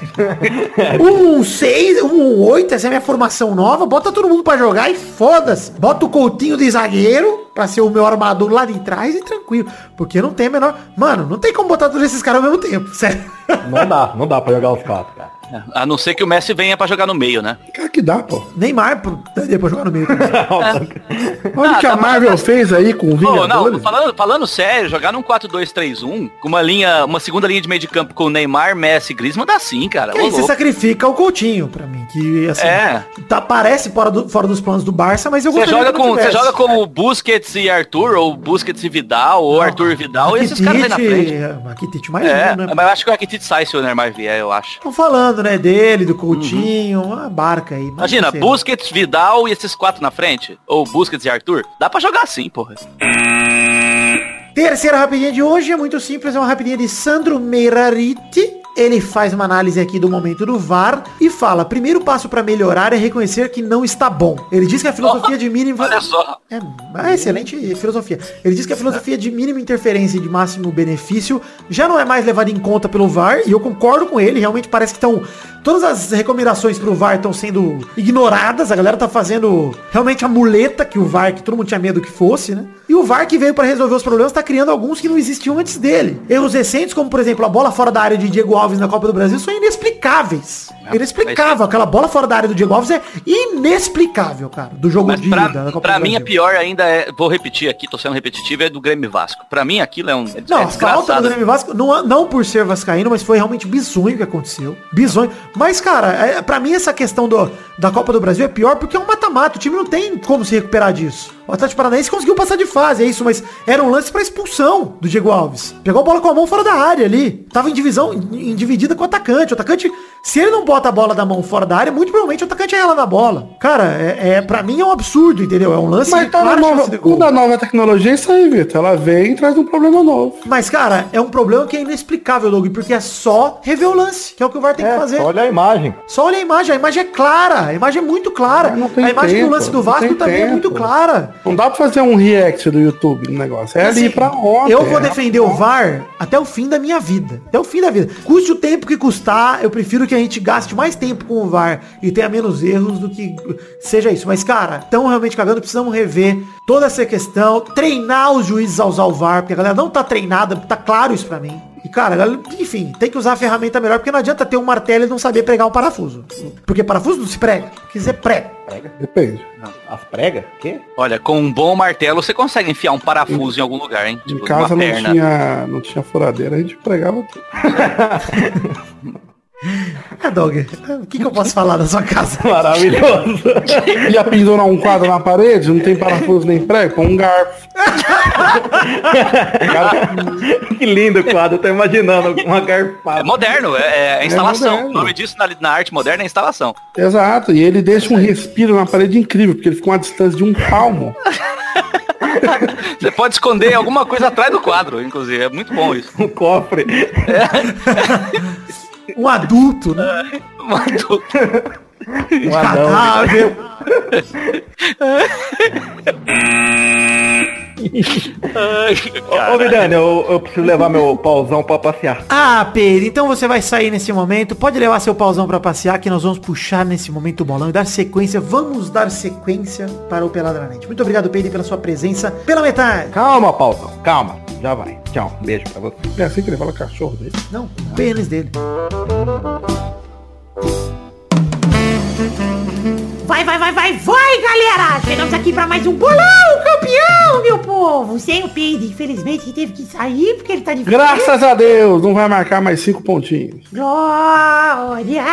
um 6, um 8, essa é a minha formação nova, bota todo mundo pra jogar e foda-se. Bota o Coutinho de zagueiro pra ser o meu armador lá de trás e tranquilo. Porque não tem a menor... Mano, não tem como botar todos esses caras ao mesmo tempo, sério. Não dá, não dá pra jogar os quatro, cara. A não ser que o Messi venha pra jogar no meio, né? Cara, que dá, pô. Neymar, pô, daria pra jogar no meio. também. Olha o Ah, que a tá Marvel fez aí com o Pô, não, Vingadores. falando, falando sério, jogar num 4-2-3-1, com uma linha, uma segunda linha de meio de campo com Neymar, Messi e Griezmann, dá sim, cara. Que aí você sacrifica o Coutinho pra mim, que assim, É. tá, parece fora, do- fora dos planos do Barça, mas eu Você gostaria joga, não com, você joga com o Busquets e Arthur, ou Busquets e Vidal, ou Arthur e Vidal, e esses caras aí na frente. Rakitic mais É, um, né? mas eu acho que o Rakitic sai se o Neymar vier, eu acho. Estão falando, né, dele, do Coutinho, uma barca aí. Imagina, sei. Busquets, Vidal e esses quatro na frente, ou Busquets e Arthur, dá pra jogar assim, porra. Terceira rapidinha de hoje é muito simples, é uma rapidinha de Sandro Meirariti. Ele faz uma análise aqui do momento do VAR e fala, primeiro passo pra melhorar é reconhecer que não está bom. Ele diz que a filosofia de mínimo... Olha só. É, é excelente filosofia. Ele diz que a filosofia de mínima interferência e de máximo benefício já não é mais levada em conta pelo VAR, e eu concordo com ele, realmente parece que estão. Todas as recomendações pro VAR estão sendo ignoradas, a galera tá fazendo realmente a muleta que o VAR, que todo mundo tinha medo que fosse, né? E o VAR que veio para resolver os problemas tá criando alguns que não existiam antes dele. Erros recentes, como por exemplo a bola fora da área de Diego Alves na Copa do Brasil, são inexplicáveis. Inexplicável. Aquela bola fora da área do Diego Alves é inexplicável, cara, do jogo Mas de pra, da Copa pra mim a pior ainda é, vou repetir aqui, tô sendo repetitivo, é do Grêmio Vasco. Pra mim aquilo é um é, Não, é a falta do. Grêmio Vasco, não, não por ser vascaíno, mas foi realmente bizonho o que aconteceu. Bizonho. Mas, cara, é, pra mim essa questão do, da Copa do Brasil é pior porque é um mata-mata. O time não tem como se recuperar disso. O Atlético Paranaense conseguiu passar de fase, é isso, mas era um lance pra expulsão do Diego Alves. Pegou a bola com a mão fora da área ali. Tava em divisão, em, em dividida com o atacante. O atacante, se ele não bota a bola da mão fora da área, muito provavelmente o atacante é ela na bola. Cara, é, é, pra mim é um absurdo, entendeu? É um lance Mas tá na nova, de gol. da nova tecnologia é isso aí, Vitor. Ela vem e traz um problema novo. Mas, cara, é um problema que é inexplicável, Doug, porque é só rever o lance, que é o que o VAR tem que É, fazer. só olha a imagem. Só olha a imagem, a imagem é clara, a imagem é muito clara. Tem A imagem tempo, do lance do Vasco também é tempo. muito clara. Não dá pra fazer um react do YouTube no negócio. É Assim, ali pra ontem. Eu vou é defender o VAR até o fim da minha vida. Até o fim da vida. Custe o tempo que custar, eu prefiro que a gente gaste mais tempo com o VAR e tenha menos erros do que seja isso. Mas, cara, estão realmente cagando, precisamos rever toda essa questão, treinar os juízes a usar o VAR, porque a galera não tá treinada, tá claro isso pra mim. E, cara, a enfim, tem que usar a ferramenta melhor, porque não adianta ter um martelo e não saber pregar um parafuso. Porque parafuso não se prega. Quer dizer, prega. Depende. As pregas? Quê? Olha, com um bom martelo você consegue enfiar um parafuso em algum lugar, hein? Em Tipo, casa uma não perna. tinha, não tinha furadeira, a gente pregava tudo. É, Dog, o que, que eu posso falar da sua casa? Maravilhoso. Já pendurar um quadro na parede, não tem parafuso nem prego, põe um garfo. que lindo o quadro, tô imaginando uma garfada. É moderno, é, é instalação. moderno. O nome disso na, na arte moderna é instalação. Exato, e ele deixa um respiro na parede incrível, porque ele fica uma distância de um palmo. Você pode esconder alguma coisa atrás do quadro, inclusive. É muito bom isso. Um cofre. Um adulto, né? Um anão. Cadáver. Ô, ô Vidani, eu, eu preciso levar meu pauzão pra passear. Ah, Pedro, então você vai sair nesse momento. Pode levar seu pauzão pra passear, que nós vamos puxar nesse momento o bolão e dar sequência. Vamos dar sequência para o Peladranete. Muito obrigado, Pedro, pela sua presença pela metade. Calma, pauzão, calma. Já vai. Tchau, um beijo pra você. É assim que ele fala cachorro dele. Não, o pênis dele. Vai, vai, vai, vai, vai, galera! Chegamos aqui pra mais um bolão campeão, meu povo! Sem o Peide, infelizmente, ele teve que sair porque ele tá de Graças a Deus, não vai marcar mais cinco pontinhos. Glória!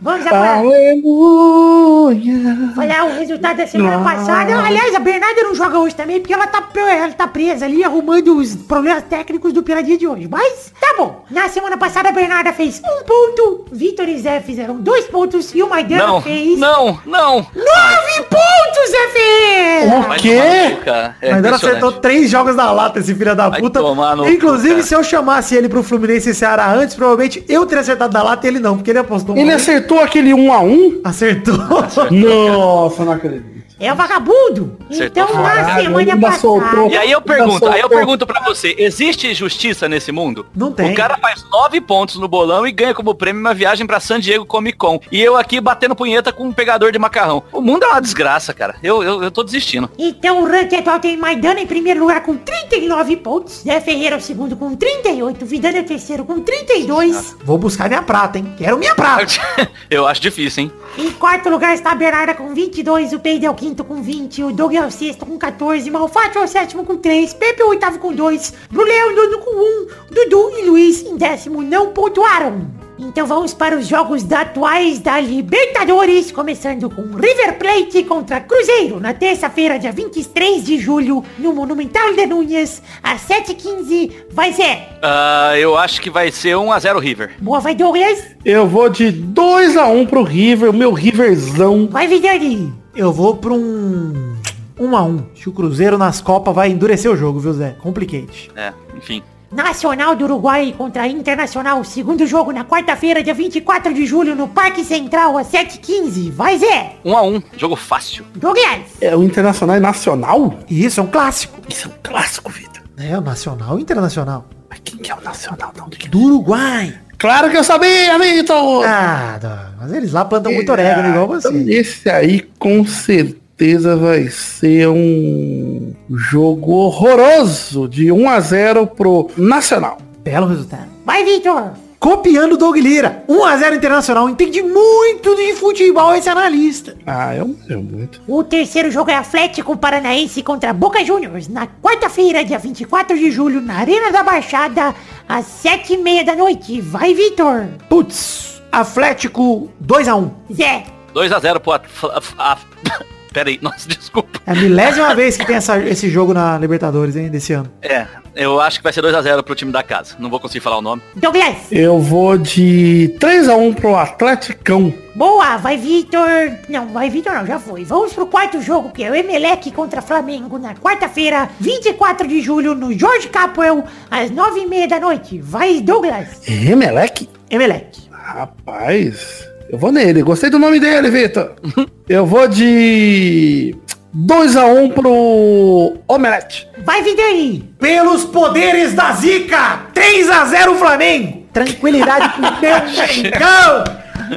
Vamos agora Aleluia. olhar o resultado da semana passada. Aliás, a Bernarda não joga hoje também porque ela tá, ela tá presa ali arrumando os problemas técnicos do Piradinha de hoje. Mas tá bom. Na semana passada a Bernarda fez um ponto, Vitor e Zé fizeram dois pontos e o Maidana não, fez não, não. nove pontos! Zé Ferreira! O quê? Cara. É Mas acertou três jogos da lata, esse filho da Vai puta. Inclusive, cu, se eu chamasse ele pro Fluminense e Ceará antes, provavelmente eu teria acertado da lata e ele não, porque ele apostou Ele acertou aquele 1 a 1 Acertou. Nossa, não acredito. É o vagabundo. Acertou Então, na Caralho, semana passada... soltou. E aí eu pergunto, aí eu pergunto pra você, existe justiça nesse mundo? Não tem. O cara faz nove pontos no bolão e ganha como prêmio uma viagem pra San Diego Comic Con. E eu aqui batendo punheta com um pegador de macarrão. O mundo é uma desgraça, cara. Eu, eu, eu tô desistindo. Então o ranking atual tem Maidana em primeiro lugar com 39 pontos, Zé Ferreira é o segundo com 38, Vidana é o terceiro com 32, Vou buscar minha prata, hein? Quero minha prata. eu acho difícil, hein? em quarto lugar está a Bernarda com 22, o Peide é o quinto com 20, o Doug é o sexto com 14, Malfátio é o sétimo com 3, Pepe é o oitavo com 2, Brulé é o nono com 1, Dudu e Luiz em décimo não pontuaram. Então vamos para os jogos da atuais da Libertadores, começando com River Plate contra Cruzeiro, na terça-feira, dia 23 de julho, no Monumental de Núñez, às 7h15, vai ser. Ah, eu acho que vai ser 1x0 River. Boa, vai Douglas, Eu vou de 2 a 1 pro River, o meu Riverzão. vai Vidani. Eu vou pra um... Um a um. Acho que o Cruzeiro nas Copas vai endurecer o jogo, viu, Zé? Complicate. É, enfim. Nacional do Uruguai contra Internacional, segundo jogo na quarta-feira, dia 24 de julho, no Parque Central, às 7h15. Vai, Zé! 1x1, jogo fácil. Douglas! É o Internacional e Nacional? E isso é um clássico. Isso é um clássico, Vitor. É, o Nacional e Internacional. Mas quem que é o Nacional? Não, do que... Do Uruguai. Claro que eu sabia, Vitor! Ah, mas eles lá plantam muito orégano, igual você. Esse aí com certeza vai ser um jogo horroroso de 1 a 0 pro Nacional. Belo resultado. Vai, Vitor! Copiando o Doug Lira. 1x0 Internacional. Entende muito de futebol esse analista. Ah, eu manjo muito. O terceiro jogo é Atlético Paranaense contra Boca Juniors, na quarta-feira, dia 24 de julho, na Arena da Baixada, às 7h30 da noite. Vai, Vitor! Putz. Atlético 2x1. Zé! 2x0 pro... At- a- Pera aí, nossa, desculpa. É a milésima vez que tem essa- esse jogo na Libertadores, hein, desse ano. É, eu acho que vai ser 2x0 pro time da casa. Não vou conseguir falar o nome. Douglas! Eu vou de 3 a 1 pro Atleticão. Boa, vai Vitor. Não, vai Vitor não, já foi. Vamos pro quarto jogo, que é o Emelec contra Flamengo, na quarta-feira, 24 de julho, no Jorge Capwell, às 9h30 da noite. Vai, Douglas. Emelec? Emelec. Rapaz, eu vou nele. Gostei do nome dele, Vitor. eu vou de 2 a 1 pro Omelete. Vai, Vidani. Pelos poderes da Zica, 3x0 Flamengo. Tranquilidade pro meu Mengão.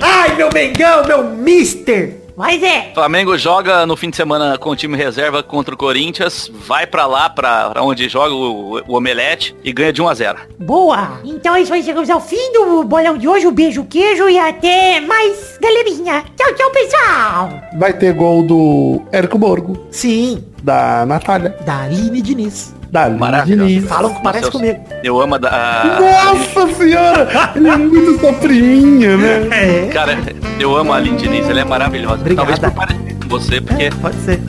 Ai, meu Mengão, meu mister. Vai, Zé. Flamengo joga no fim de semana com o time reserva contra o Corinthians, vai pra lá, pra, pra onde joga o, o Omelete e ganha de 1 a 0 Boa. Então é isso aí, chegamos ao fim do bolão de hoje. Um beijo, queijo e até mais, galerinha. Tchau, tchau, pessoal. Vai ter gol do Érico Borgo, Sim, da Natália, da Aline Diniz. Da Lina Maravilhoso. Diniz. Falam que parece comigo. Eu amo a... da- Nossa senhora, ele é muito soprinha, né? É. cara, eu amo a Aline Diniz, ela é maravilhosa. Obrigada. Talvez por parecer com você, porque... É, pode ser.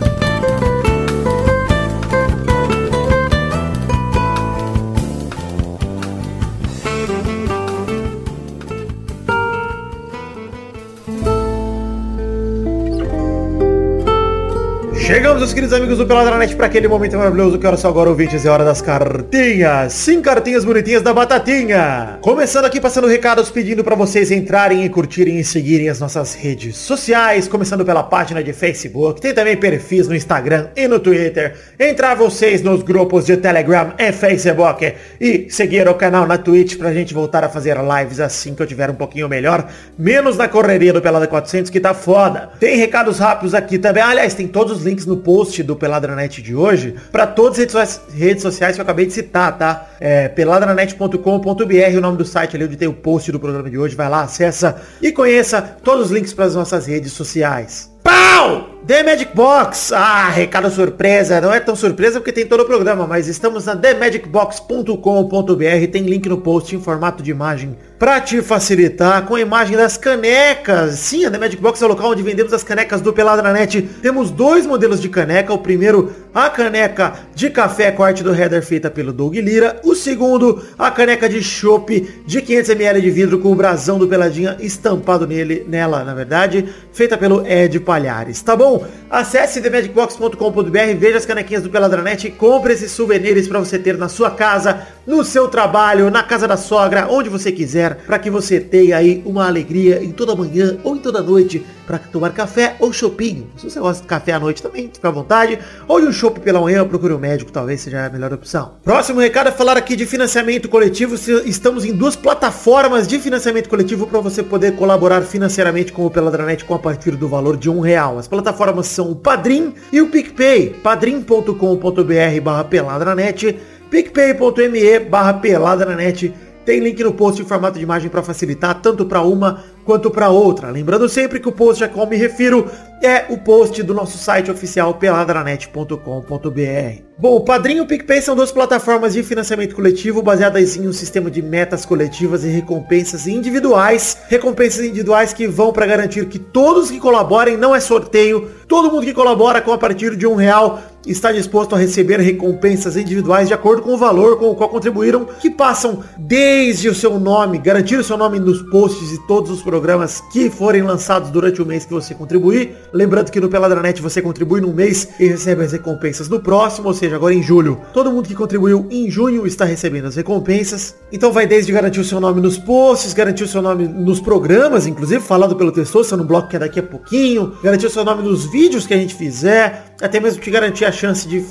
Chegamos, meus queridos amigos do Peladranet, para aquele momento maravilhoso que hora só agora, ouvintes, é hora das cartinhas. Sim, cartinhas bonitinhas da Batatinha. Começando aqui, passando recados, pedindo para vocês entrarem e curtirem e seguirem as nossas redes sociais, começando pela página de Facebook, tem também perfis no Instagram e no Twitter. Entrar vocês nos grupos de Telegram e Facebook e seguir o canal na Twitch pra gente voltar a fazer lives assim que eu tiver um pouquinho melhor, menos na correria do Pelada 400 que tá foda. Tem recados rápidos aqui também. Aliás, tem todos os links no post do Peladranet de hoje para todas as redes, so- redes sociais que eu acabei de citar, tá? É peladranet.com.br, o nome do site ali onde tem o post do programa de hoje. Vai lá, acessa e conheça todos os links para as nossas redes sociais. Pau! The Magic Box! Ah, recado surpresa. Não é tão surpresa porque tem todo o programa, mas estamos na themagicbox.com.br. Tem link no post em formato de imagem pra te facilitar com a imagem das canecas. Sim, a The Magic Box é o local onde vendemos as canecas do Peladranet. Temos dois modelos de caneca. O primeiro, a caneca de café arte do header feita pelo Doug Lira. O segundo, a caneca de chopp de 500ml de vidro com o brasão do Peladinha estampado nele, nela, na verdade, feita pelo Ed Palhares, tá bom? people Acesse themagicbox.com.br, veja as canequinhas do Peladranet e compre esses souvenirs para você ter na sua casa, no seu trabalho, na casa da sogra, onde você quiser, para que você tenha aí uma alegria em toda manhã ou em toda noite para tomar café ou chopinho. Se você gosta de café à noite também, fica à vontade. Ou de um chopp pela manhã, procure um médico, talvez seja a melhor opção. Próximo recado é falar aqui de financiamento coletivo. Estamos em duas plataformas de financiamento coletivo para você poder colaborar financeiramente com o Peladranet com a partir do valor de um real. As plataformas são o Padrim e o PicPay. padrim.com.br barra peladranet, picpay.me barra peladranet. Tem link no post em formato de imagem para facilitar tanto para uma quanto para outra. Lembrando sempre que o post a qual me refiro é o post do nosso site oficial peladranet.com.br. Bom, o Padrinho e o PicPay são duas plataformas de financiamento coletivo baseadas em um sistema de metas coletivas e recompensas individuais. Recompensas individuais que vão para garantir que todos que colaborem, não é sorteio, todo mundo que colabora com a partir de um real está disposto a receber recompensas individuais de acordo com o valor com o qual contribuíram, que passam desde o seu nome, garantir o seu nome nos posts e todos os programas que forem lançados durante o mês que você contribuir. Lembrando que no Peladranet você contribui num mês e recebe as recompensas no próximo, ou seja, agora em julho. Todo mundo que contribuiu em junho está recebendo as recompensas. Então vai desde garantir o seu nome nos posts, garantir o seu nome nos programas, inclusive falado pelo Testosta no bloco que é daqui a pouquinho, garantir o seu nome nos vídeos que a gente fizer, até mesmo te garantir a chance de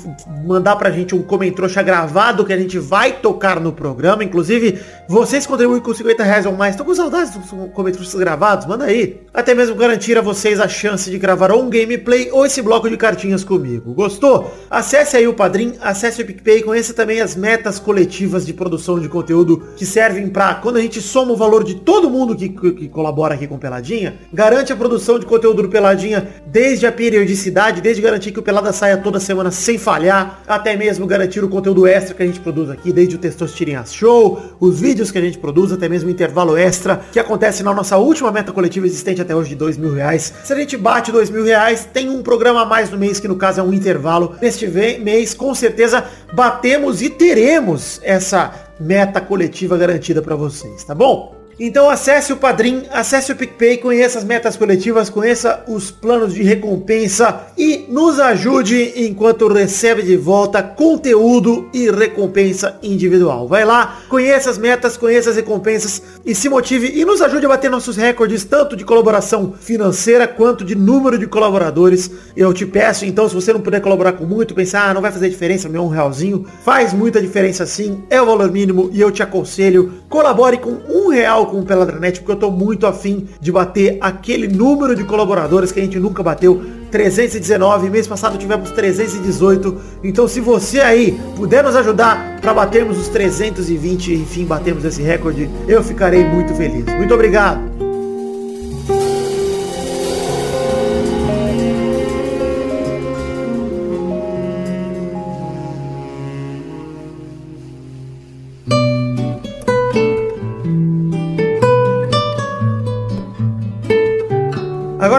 mandar pra gente um comentrouxa gravado que a gente vai tocar no programa. Inclusive, vocês contribuem com 50 reais ou mais. Estão com saudades dos comentrouxas gravados? Manda aí. Até mesmo garantir a vocês a chance de gravar ou um gameplay ou esse bloco de cartinhas comigo. Gostou? Acesse aí o Padrim, acesse o PicPay, conheça também as metas coletivas de produção de conteúdo que servem pra, quando a gente soma o valor de todo mundo que, que, que colabora aqui com Peladinha, garante a produção de conteúdo do Peladinha desde a periodicidade, desde garantir que o Pelada saia toda semana sem falhar, até mesmo garantir o conteúdo extra que a gente produz aqui, desde o Testosterinhas Show, os vídeos que a gente produz, até mesmo o intervalo extra, que acontece na nossa última meta coletiva existente até hoje de dois mil reais. Se a gente bate dois mil reais, tem um programa a mais no mês, que no caso é um intervalo. Neste mês, com certeza, batemos e teremos essa meta coletiva garantida para vocês, tá bom? Então acesse o Padrim, acesse o PicPay, conheça as metas coletivas, conheça os planos de recompensa e nos ajude enquanto recebe de volta conteúdo e recompensa individual. Vai lá, conheça as metas, conheça as recompensas e se motive e nos ajude a bater nossos recordes, tanto de colaboração financeira quanto de número de colaboradores. Eu te peço, então, se você não puder colaborar com muito, pensar, ah, não vai fazer diferença, meu um realzinho, faz muita diferença sim, é o valor mínimo e eu te aconselho, colabore com um real com o Peladranet, porque eu tô muito afim de bater aquele número de colaboradores que a gente nunca bateu. 319, mês passado tivemos 318. Então se você aí puder nos ajudar para batermos os 320 e enfim batermos esse recorde, eu ficarei muito feliz. Muito obrigado.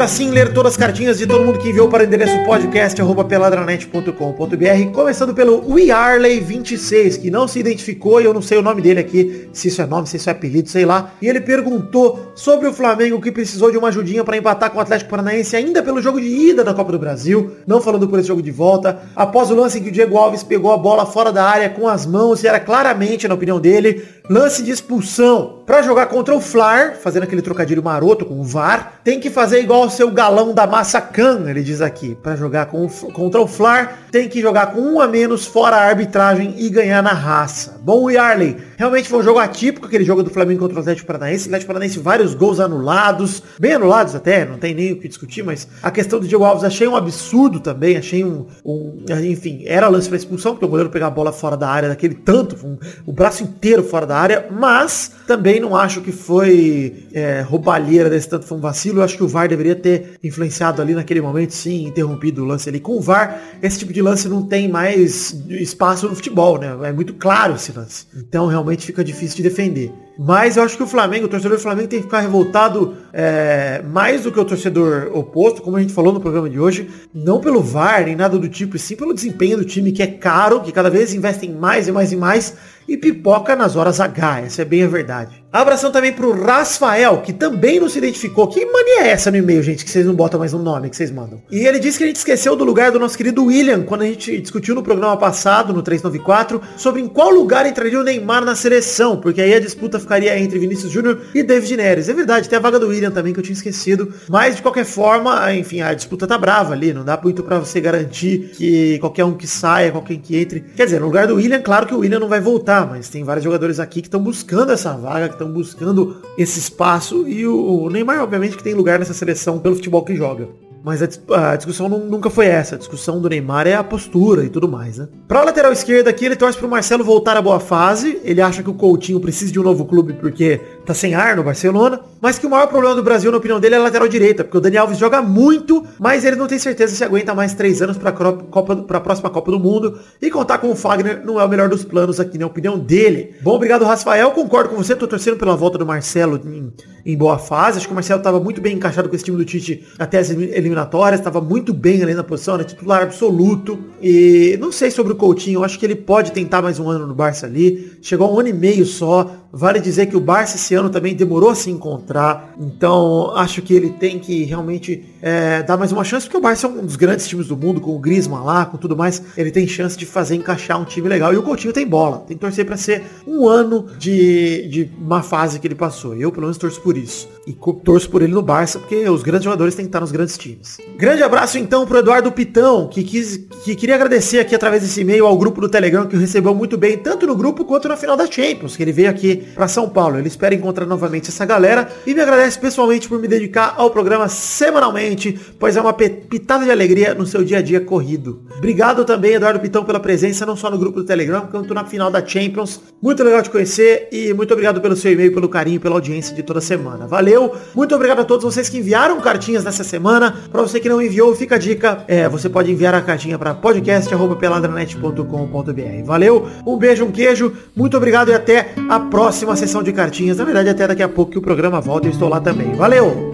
Agora sim, ler todas as cartinhas de todo mundo que enviou para o endereço podcast.peladranet.com.br, começando pelo WeArley26, que não se identificou e eu não sei o nome dele aqui, se isso é nome, se isso é apelido, sei lá. E ele perguntou sobre o Flamengo que precisou de uma ajudinha para empatar com o Atlético Paranaense ainda pelo jogo de ida da Copa do Brasil, não falando por esse jogo de volta. Após o lance em que o Diego Alves pegou a bola fora da área com as mãos e era claramente, na opinião dele, lance de expulsão. Para jogar contra o Flar, fazendo aquele trocadilho maroto com o VAR, tem que fazer igual seu galão da Massacan, ele diz aqui. Para jogar com contra o Flar, tem que jogar com um a menos fora a arbitragem e ganhar na raça. Bom, Yarley, realmente foi um jogo atípico, aquele jogo do Flamengo contra o Atlético Paranaense. O Atlético Paranaense, vários gols anulados, bem anulados até, não tem nem o que discutir, mas a questão do Diego Alves achei um absurdo também, achei um, um enfim, era lance para expulsão, porque o goleiro pegar a bola fora da área daquele tanto, um, o braço inteiro fora da área, mas também não acho que foi é, roubalheira desse tanto, foi um vacilo. Eu acho que o VAR deveria ter influenciado ali naquele momento, sim, interrompido o lance ali. Com o VAR, esse tipo de lance não tem mais espaço no futebol, né? É muito claro esse lance. Então realmente fica difícil de defender. Mas eu acho que o Flamengo, o torcedor do Flamengo tem que ficar revoltado é, mais do que o torcedor oposto, como a gente falou no programa de hoje, não pelo VAR nem nada do tipo, e sim pelo desempenho do time que é caro, que cada vez investem mais e mais e mais e pipoca nas horas H. Essa é bem a verdade. Abração também pro Rasfael, que também não se identificou. Que mania é essa no e-mail, gente, que vocês não botam mais um nome que vocês mandam? E ele disse que a gente esqueceu do lugar do nosso querido William, quando a gente discutiu no programa passado, no 394, sobre em qual lugar entraria o Neymar na seleção, porque aí a disputa ficaria entre Vinícius Júnior e David Neres. É verdade, tem a vaga do William também, que eu tinha esquecido. Mas, de qualquer forma, enfim, a disputa tá brava ali, não dá muito pra você garantir que qualquer um que saia, qualquer um que entre. Quer dizer, no lugar do William, claro que o William não vai voltar, mas tem vários jogadores aqui que estão buscando essa vaga, que estão buscando esse espaço e o, Neymar, obviamente, que tem lugar nessa seleção pelo futebol que joga. Mas a discussão não- nunca foi essa. A discussão do Neymar é a postura e tudo mais, né? Pra lateral esquerda aqui, ele torce pro Marcelo voltar à boa fase. Ele acha que o Coutinho precisa de um novo clube porque tá sem ar no Barcelona. Mas que o maior problema do Brasil, na opinião dele, é a lateral direita. Porque o Dani Alves joga muito, mas ele não tem certeza se aguenta mais três anos pra, Copa, pra próxima Copa do Mundo. E contar com o Fagner não é o melhor dos planos aqui, na opinião dele. Bom, obrigado, Rafael. Concordo com você. Tô torcendo pela volta do Marcelo em, em boa fase. Acho que o Marcelo tava muito bem encaixado com esse time do Tite até as eliminatórias. Tava muito bem ali na posição, né? Titular absoluto. E não sei sobre o Coutinho. Acho que ele pode tentar mais um ano no Barça ali. Chegou a um ano e meio só. Vale dizer que o Barça esse ano também demorou a se encontrar. Então, acho que ele tem que realmente é, dar mais uma chance, porque o Barça é um dos grandes times do mundo, com o Griezmann lá, com tudo mais. Ele tem chance de fazer encaixar um time legal. E o Coutinho tem bola. Tem que torcer para ser um ano de, de uma fase que ele passou. Eu, pelo menos, torço por isso. E torço por ele no Barça, porque os grandes jogadores têm que estar nos grandes times. Grande abraço, então, pro Eduardo Pitão, que, quis, que queria agradecer aqui através desse e-mail ao grupo do Telegram, que recebeu muito bem, tanto no grupo quanto na final da Champions, que ele veio aqui para São Paulo. Ele espera encontrar novamente essa galera e me agradece pessoalmente por me dedicar ao programa semanalmente, pois é uma pitada de alegria no seu dia a dia corrido. Obrigado também, Eduardo Pitão, pela presença, não só no grupo do Telegram, quanto na final da Champions. Muito legal te conhecer e muito obrigado pelo seu e-mail, pelo carinho, pela audiência de toda semana. Valeu! Muito obrigado a todos vocês que enviaram cartinhas nessa semana. Para você que não enviou, fica a dica. É, você pode enviar a cartinha para podcast@peladranet.com.br. Valeu, um beijo, um queijo, muito obrigado e até a próxima sessão de cartinhas. Na verdade, até daqui a pouco que o programa volta, eu estou lá também. Valeu!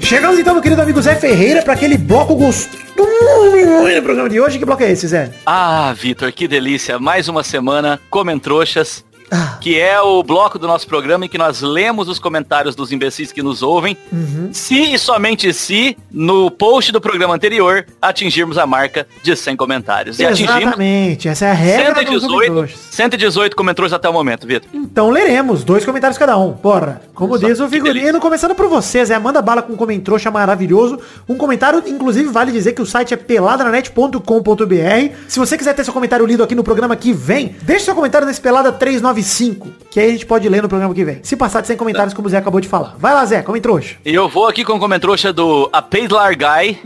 Chegamos então, meu querido amigo Zé Ferreira, para aquele bloco gostoso no programa de hoje. Que bloco é esse, Zé? Ah, Vitor, que delícia. Mais uma semana, Comentrouxas. Ah. Que é o bloco do nosso programa em que nós lemos os comentários dos imbecis que nos ouvem. Uhum. Se e somente se, no post do programa anterior, atingirmos a marca de 100 comentários. E Exatamente, essa é a regra dos 118, comentários. 118 comentários até o momento, Vitor. Então leremos, dois comentários cada um. Porra, como Só diz o figurino, começando por você, Zé, manda bala com um comentrouxa maravilhoso. Um comentário, inclusive, vale dizer que o site é peladranet.com.br. Se você quiser ter seu comentário lido aqui no programa que vem, deixe seu comentário nesse Pelada 395, que aí a gente pode ler no programa que vem. Se passar de 100 comentários, como o Zé acabou de falar. Vai lá, Zé, comentrouxa. E eu vou aqui com o comentrouxa do A Paidlar Guy.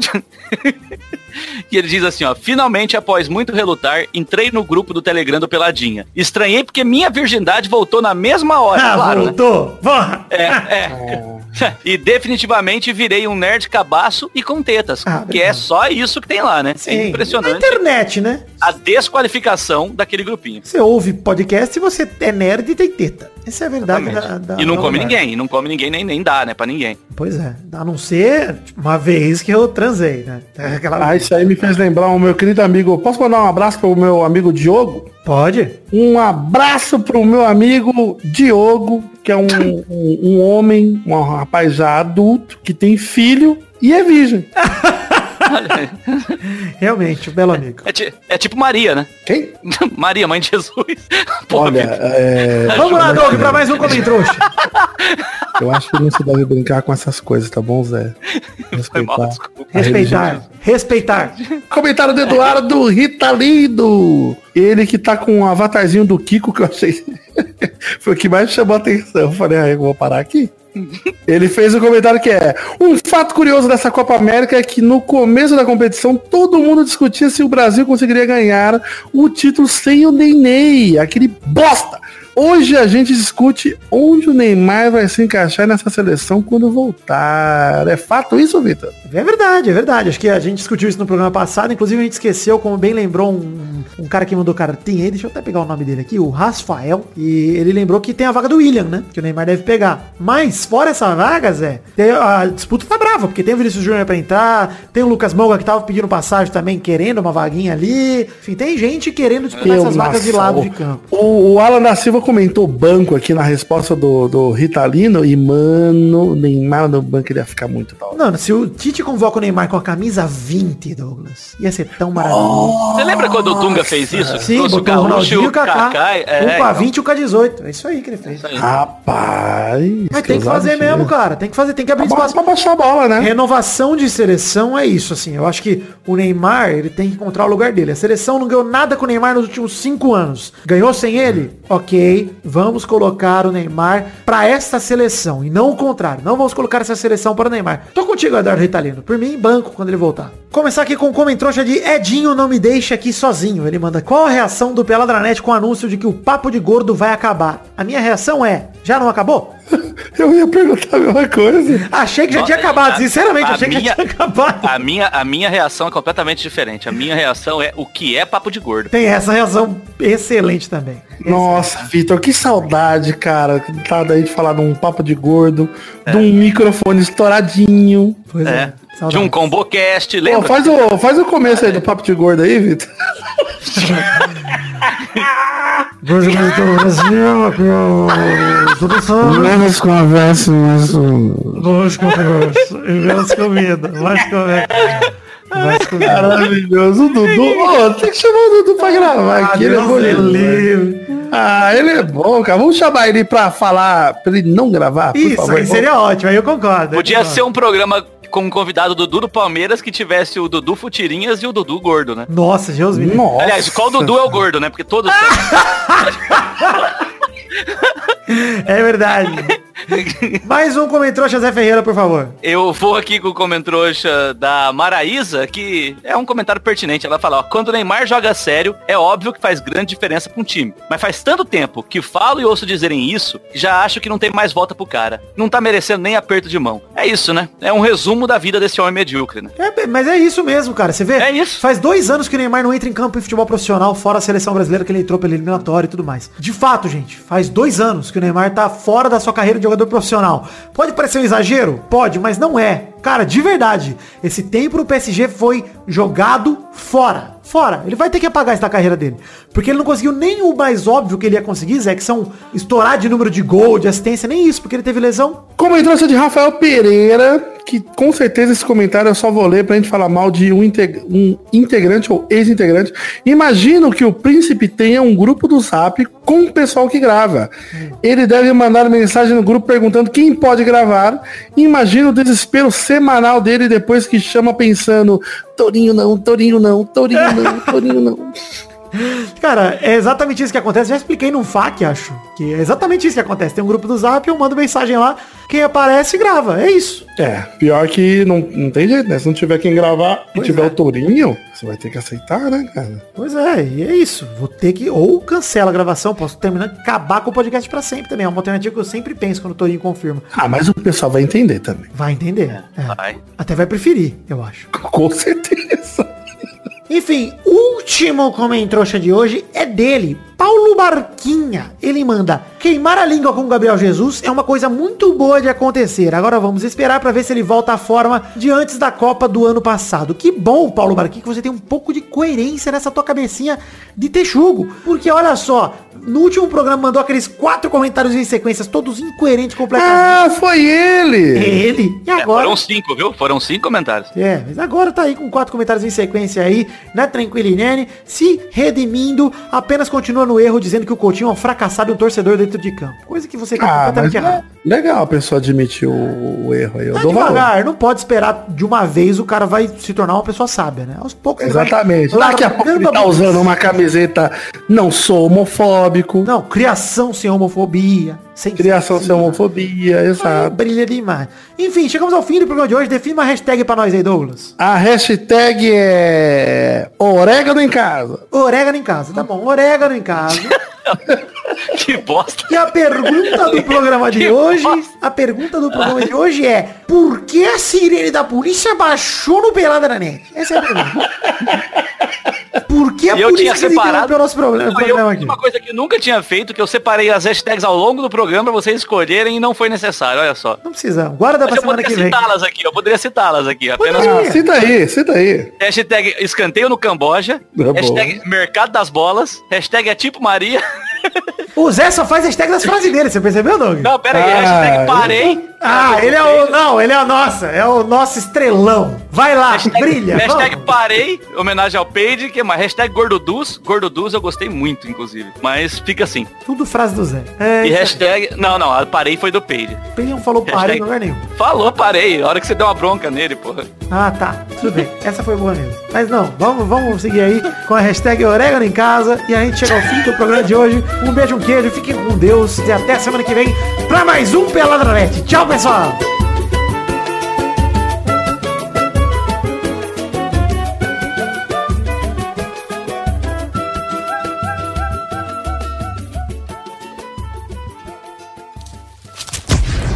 E ele diz assim, ó, finalmente após muito relutar, entrei no grupo do Telegram do Peladinha. Estranhei porque minha virgindade voltou na mesma hora, Ah, claro, né? voltou. Porra. É, é. e definitivamente virei um nerd cabaço e com tetas. Ah, que é só isso que tem lá, né? Sim, É Na impressionante internet, né? a desqualificação daquele grupinho. Você ouve podcast e você é nerd e tem teta. Essa é a verdade da, da- e não da come verdade. ninguém, e não come ninguém, nem, nem dá, né, pra ninguém. Pois é. A não ser tipo, uma vez que eu transei, né? É Aquela... Ah, isso aí me fez lembrar o meu querido amigo. Posso mandar um abraço pro meu amigo Diogo? Pode? Um abraço pro meu amigo Diogo, que é um, um, um homem, um rapaz já adulto, que tem filho e é virgem. Realmente, um belo amigo. É, ti- é tipo Maria, né? Quem? Maria, mãe de Jesus. Pô, Olha, é, Vamos lá, Doug, pra mais um comentrouxa. eu acho que não se deve brincar com essas coisas, tá bom, Zé? foi mal, Respeitar. Respeitar. Respeitar. Comentário do Eduardo Ritalindo. Ele que tá com um avatarzinho do Kiko que eu achei. Foi o que mais chamou a atenção. Eu falei, ah, eu vou parar aqui. Ele fez um comentário que é Um fato curioso dessa Copa América é que no começo da competição todo mundo discutia se o Brasil conseguiria ganhar o título sem o Nenê, aquele bosta. Hoje a gente discute onde o Neymar vai se encaixar nessa seleção quando voltar. É fato isso, Vitor? É verdade, é verdade. Acho que a gente discutiu isso no programa passado. Inclusive, a gente esqueceu, como bem lembrou um, um cara que mandou cartinha aí, deixa eu até pegar o nome dele aqui, o Rafael, e ele lembrou que tem a vaga do William, né? Que o Neymar deve pegar. Mas, fora essa vaga, Zé, a disputa tá brava, porque tem o Vinícius Júnior pra entrar, tem o Lucas Moura que tava pedindo passagem também, querendo uma vaguinha ali. Enfim, tem gente querendo disputar Eu, essas vagas de nossa, lado o- de campo. O, o Alan da Silva comentou banco aqui na resposta do, do Ritalino e, mano, Neymar no banco ele ia ficar muito da hora. Mano, se o Tite convoca o Neymar com a camisa 20, Douglas, ia ser tão maravilhoso. Você lembra quando o Dunga fez isso? Sim, Trouxe botou o Ronaldinho e o Kaká. Kaká, é, um com a então, 20 e o com a 18. É isso aí que ele fez. Rapaz. Mas tem que fazer mesmo, cara. Tem que fazer, tem que abrir espaço. pra baixar a bola, né? Renovação de seleção é isso, assim. Eu acho que o Neymar, ele tem que encontrar o lugar dele. A seleção não ganhou nada com o Neymar nos últimos cinco anos. Ganhou sem ele? Ok, vamos colocar o Neymar pra esta seleção. E não o contrário. Não vamos colocar essa seleção para o Neymar. Tô contigo, Eduardo Ritalino. Por mim, banco quando ele voltar. Começar aqui com o comentrouxa de Edinho não me deixa aqui sozinho. Ele manda, qual a reação do Peladranet com o anúncio de que o papo de gordo vai acabar? A minha reação é, já não acabou? Eu ia perguntar a mesma coisa. Achei que já tinha acabado, a- sinceramente, a achei que minha- já tinha acabado. A minha, a minha reação é completamente diferente. A minha reação é o que é papo de gordo. Tem essa reação excelente também. Nossa, Vitor, que saudade, cara. Tá daí de falar num papo de gordo, de um microfone estouradinho. Pois É. De Saudades. um combocast, Pô, lembra? faz, o, faz o começo aí do papo de gordo aí, Vitor. Menos conversa, mais um. Mais conversa, e menos comida, mais conversa. Maravilhoso. O Dudu. Ô, tem que chamar o Dudu pra gravar aqui. Ele é Deus demais. livre. Ah, ele é bom, cara. Vamos chamar ele pra falar, pra ele não gravar, por Isso, favor. aí seria ótimo, aí eu concordo. eu Podia concordo. ser um programa com um convidado Dudu do Palmeiras que tivesse o Dudu Futirinhas e o Dudu gordo, né? Nossa, Deus me. Nossa. Aliás, qual Dudu é o gordo, né? Porque todos É verdade. Mais um comentrouxa Zé Ferreira, por favor. Eu vou aqui com o comentrouxa da Maraísa, que é um comentário pertinente. Ela fala, ó, quando o Neymar joga sério, é óbvio que faz grande diferença pra um time. Mas faz tanto tempo que falo e ouço dizerem isso, já acho que não tem mais volta pro cara. Não tá merecendo nem aperto de mão. É isso, né? É um resumo da vida desse homem medíocre, né? É, mas é isso mesmo, cara. Você vê? É isso. Faz dois anos que o Neymar não entra em campo em futebol profissional, fora a seleção brasileira que ele entrou pela eliminatória e tudo mais. De fato, gente, faz dois anos que o Neymar tá fora da sua carreira de jogador profissional. Pode parecer um exagero? Pode, mas não é. Cara, de verdade, esse tempo no PSG foi jogado fora. Fora. Ele vai ter que apagar isso da carreira dele. Porque ele não conseguiu nem o mais óbvio que ele ia conseguir, Zé, que são estourar de número de gol, de assistência, nem isso, porque ele teve lesão. Comentário de Rafael Pereira, que com certeza esse comentário eu só vou ler pra gente falar mal de um, integ- um integrante ou ex-integrante. Imagino que o príncipe tenha um grupo do Zap com o pessoal que grava. Ele deve mandar mensagem no grupo perguntando quem pode gravar. Imagino o desespero semanal dele depois que chama pensando Torinho não, Torinho não, Torinho não, Torinho não. Cara, é exatamente isso que acontece. Já expliquei num FAQ, acho. Que é exatamente isso que acontece. Tem um grupo do Zap, eu mando mensagem lá. Quem aparece, grava. É isso. É, pior que não, não tem jeito, né? Se não tiver quem gravar e Pois tiver é. o Tourinho, você vai ter que aceitar, né, cara? Pois é, e é isso. Vou ter que. Ou cancela a gravação, posso terminar, acabar com o podcast pra sempre também. É uma alternativa que eu sempre penso quando o Torinho confirma. Ah, mas o pessoal vai entender também. Vai entender. É. Vai. Até vai preferir, eu acho. Com certeza. Enfim, o último comentrouxa de hoje é dele, Paulo Barquinha. Ele manda, queimar a língua com o Gabriel Jesus é uma coisa muito boa de acontecer. Agora vamos esperar pra ver se ele volta à forma de antes da Copa do ano passado. Que bom, Paulo Barquinha, que você tem um pouco de coerência nessa tua cabecinha de texugo. Porque olha só, no último programa mandou aqueles quatro comentários em sequências, todos incoerentes completamente. Ah, foi ele! Ele. E É, agora... foram cinco, viu? Foram cinco comentários. É, mas agora tá aí com quatro comentários em sequência aí, na Tranquilinene, se redimindo, apenas continua no erro dizendo que o Coutinho é um fracassado e um torcedor dentro de campo. Coisa que você tá Ah, completamente errado. é legal a pessoa admitir o, o erro aí. Eu Tá dou valor. devagar, não pode esperar de uma vez o cara vai se tornar uma pessoa sábia, né? Aos poucos ele vai Exatamente. Daqui a pouco ele tá usando uma camiseta não sou homofóbico. Não, criação sem homofobia. Sem Criação sem homofobia, exato. brilha demais. Enfim, chegamos ao fim do programa de hoje. Define uma hashtag pra nós aí, Douglas. A hashtag é orégano em casa. Orégano em casa, tá bom. Orégano em casa. Que bosta. E a pergunta do programa de Que hoje, bosta. a pergunta do programa de hoje é: por que a sirene da polícia baixou no pelada na net? Essa é a pergunta. Por que a E eu tinha separado- o nosso problema, Não, eu problema fiz aqui? uma coisa que eu nunca tinha feito, que eu separei as hashtags ao longo do programa pra vocês escolherem e não foi necessário, olha só. Não precisamos. Guarda Mas pra eu semana que poderia vem. citá-las aqui, eu poderia citá-las aqui. Apenas Poderia. Ah, cita aí, cita aí. hashtag escanteio no Camboja, Tá hashtag mercado das bolas, hashtag é tipo Maria. O Zé só faz hashtag das frases dele, você percebeu, Doug? Não, pera aí, Ah, hashtag parei. Ah, ele é o. Não, ele é o nossa, é o nosso estrelão. Vai lá, Hashtag, brilha. hashtag vamos. parei, homenagem ao Page, que é mais hashtag Gordoduz. Gordoduz eu gostei muito, inclusive. Mas fica assim. Tudo frase do Zé. É, E hashtag. Não, não, a parei foi do Page. ele não falou pare em hashtag- lugar nenhum. Falou, parei. A hora que você deu uma bronca nele, porra. Ah, tá. Tudo bem. Essa foi boa mesmo. Mas não, vamos, vamos seguir aí com a hashtag orégano em casa. E a gente chega ao fim do programa de hoje. Um beijo, um queijo. Fiquem com Deus. E até semana que vem pra mais um Peladronete. Tchau, pessoal.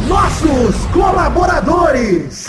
Nossos colaboradores.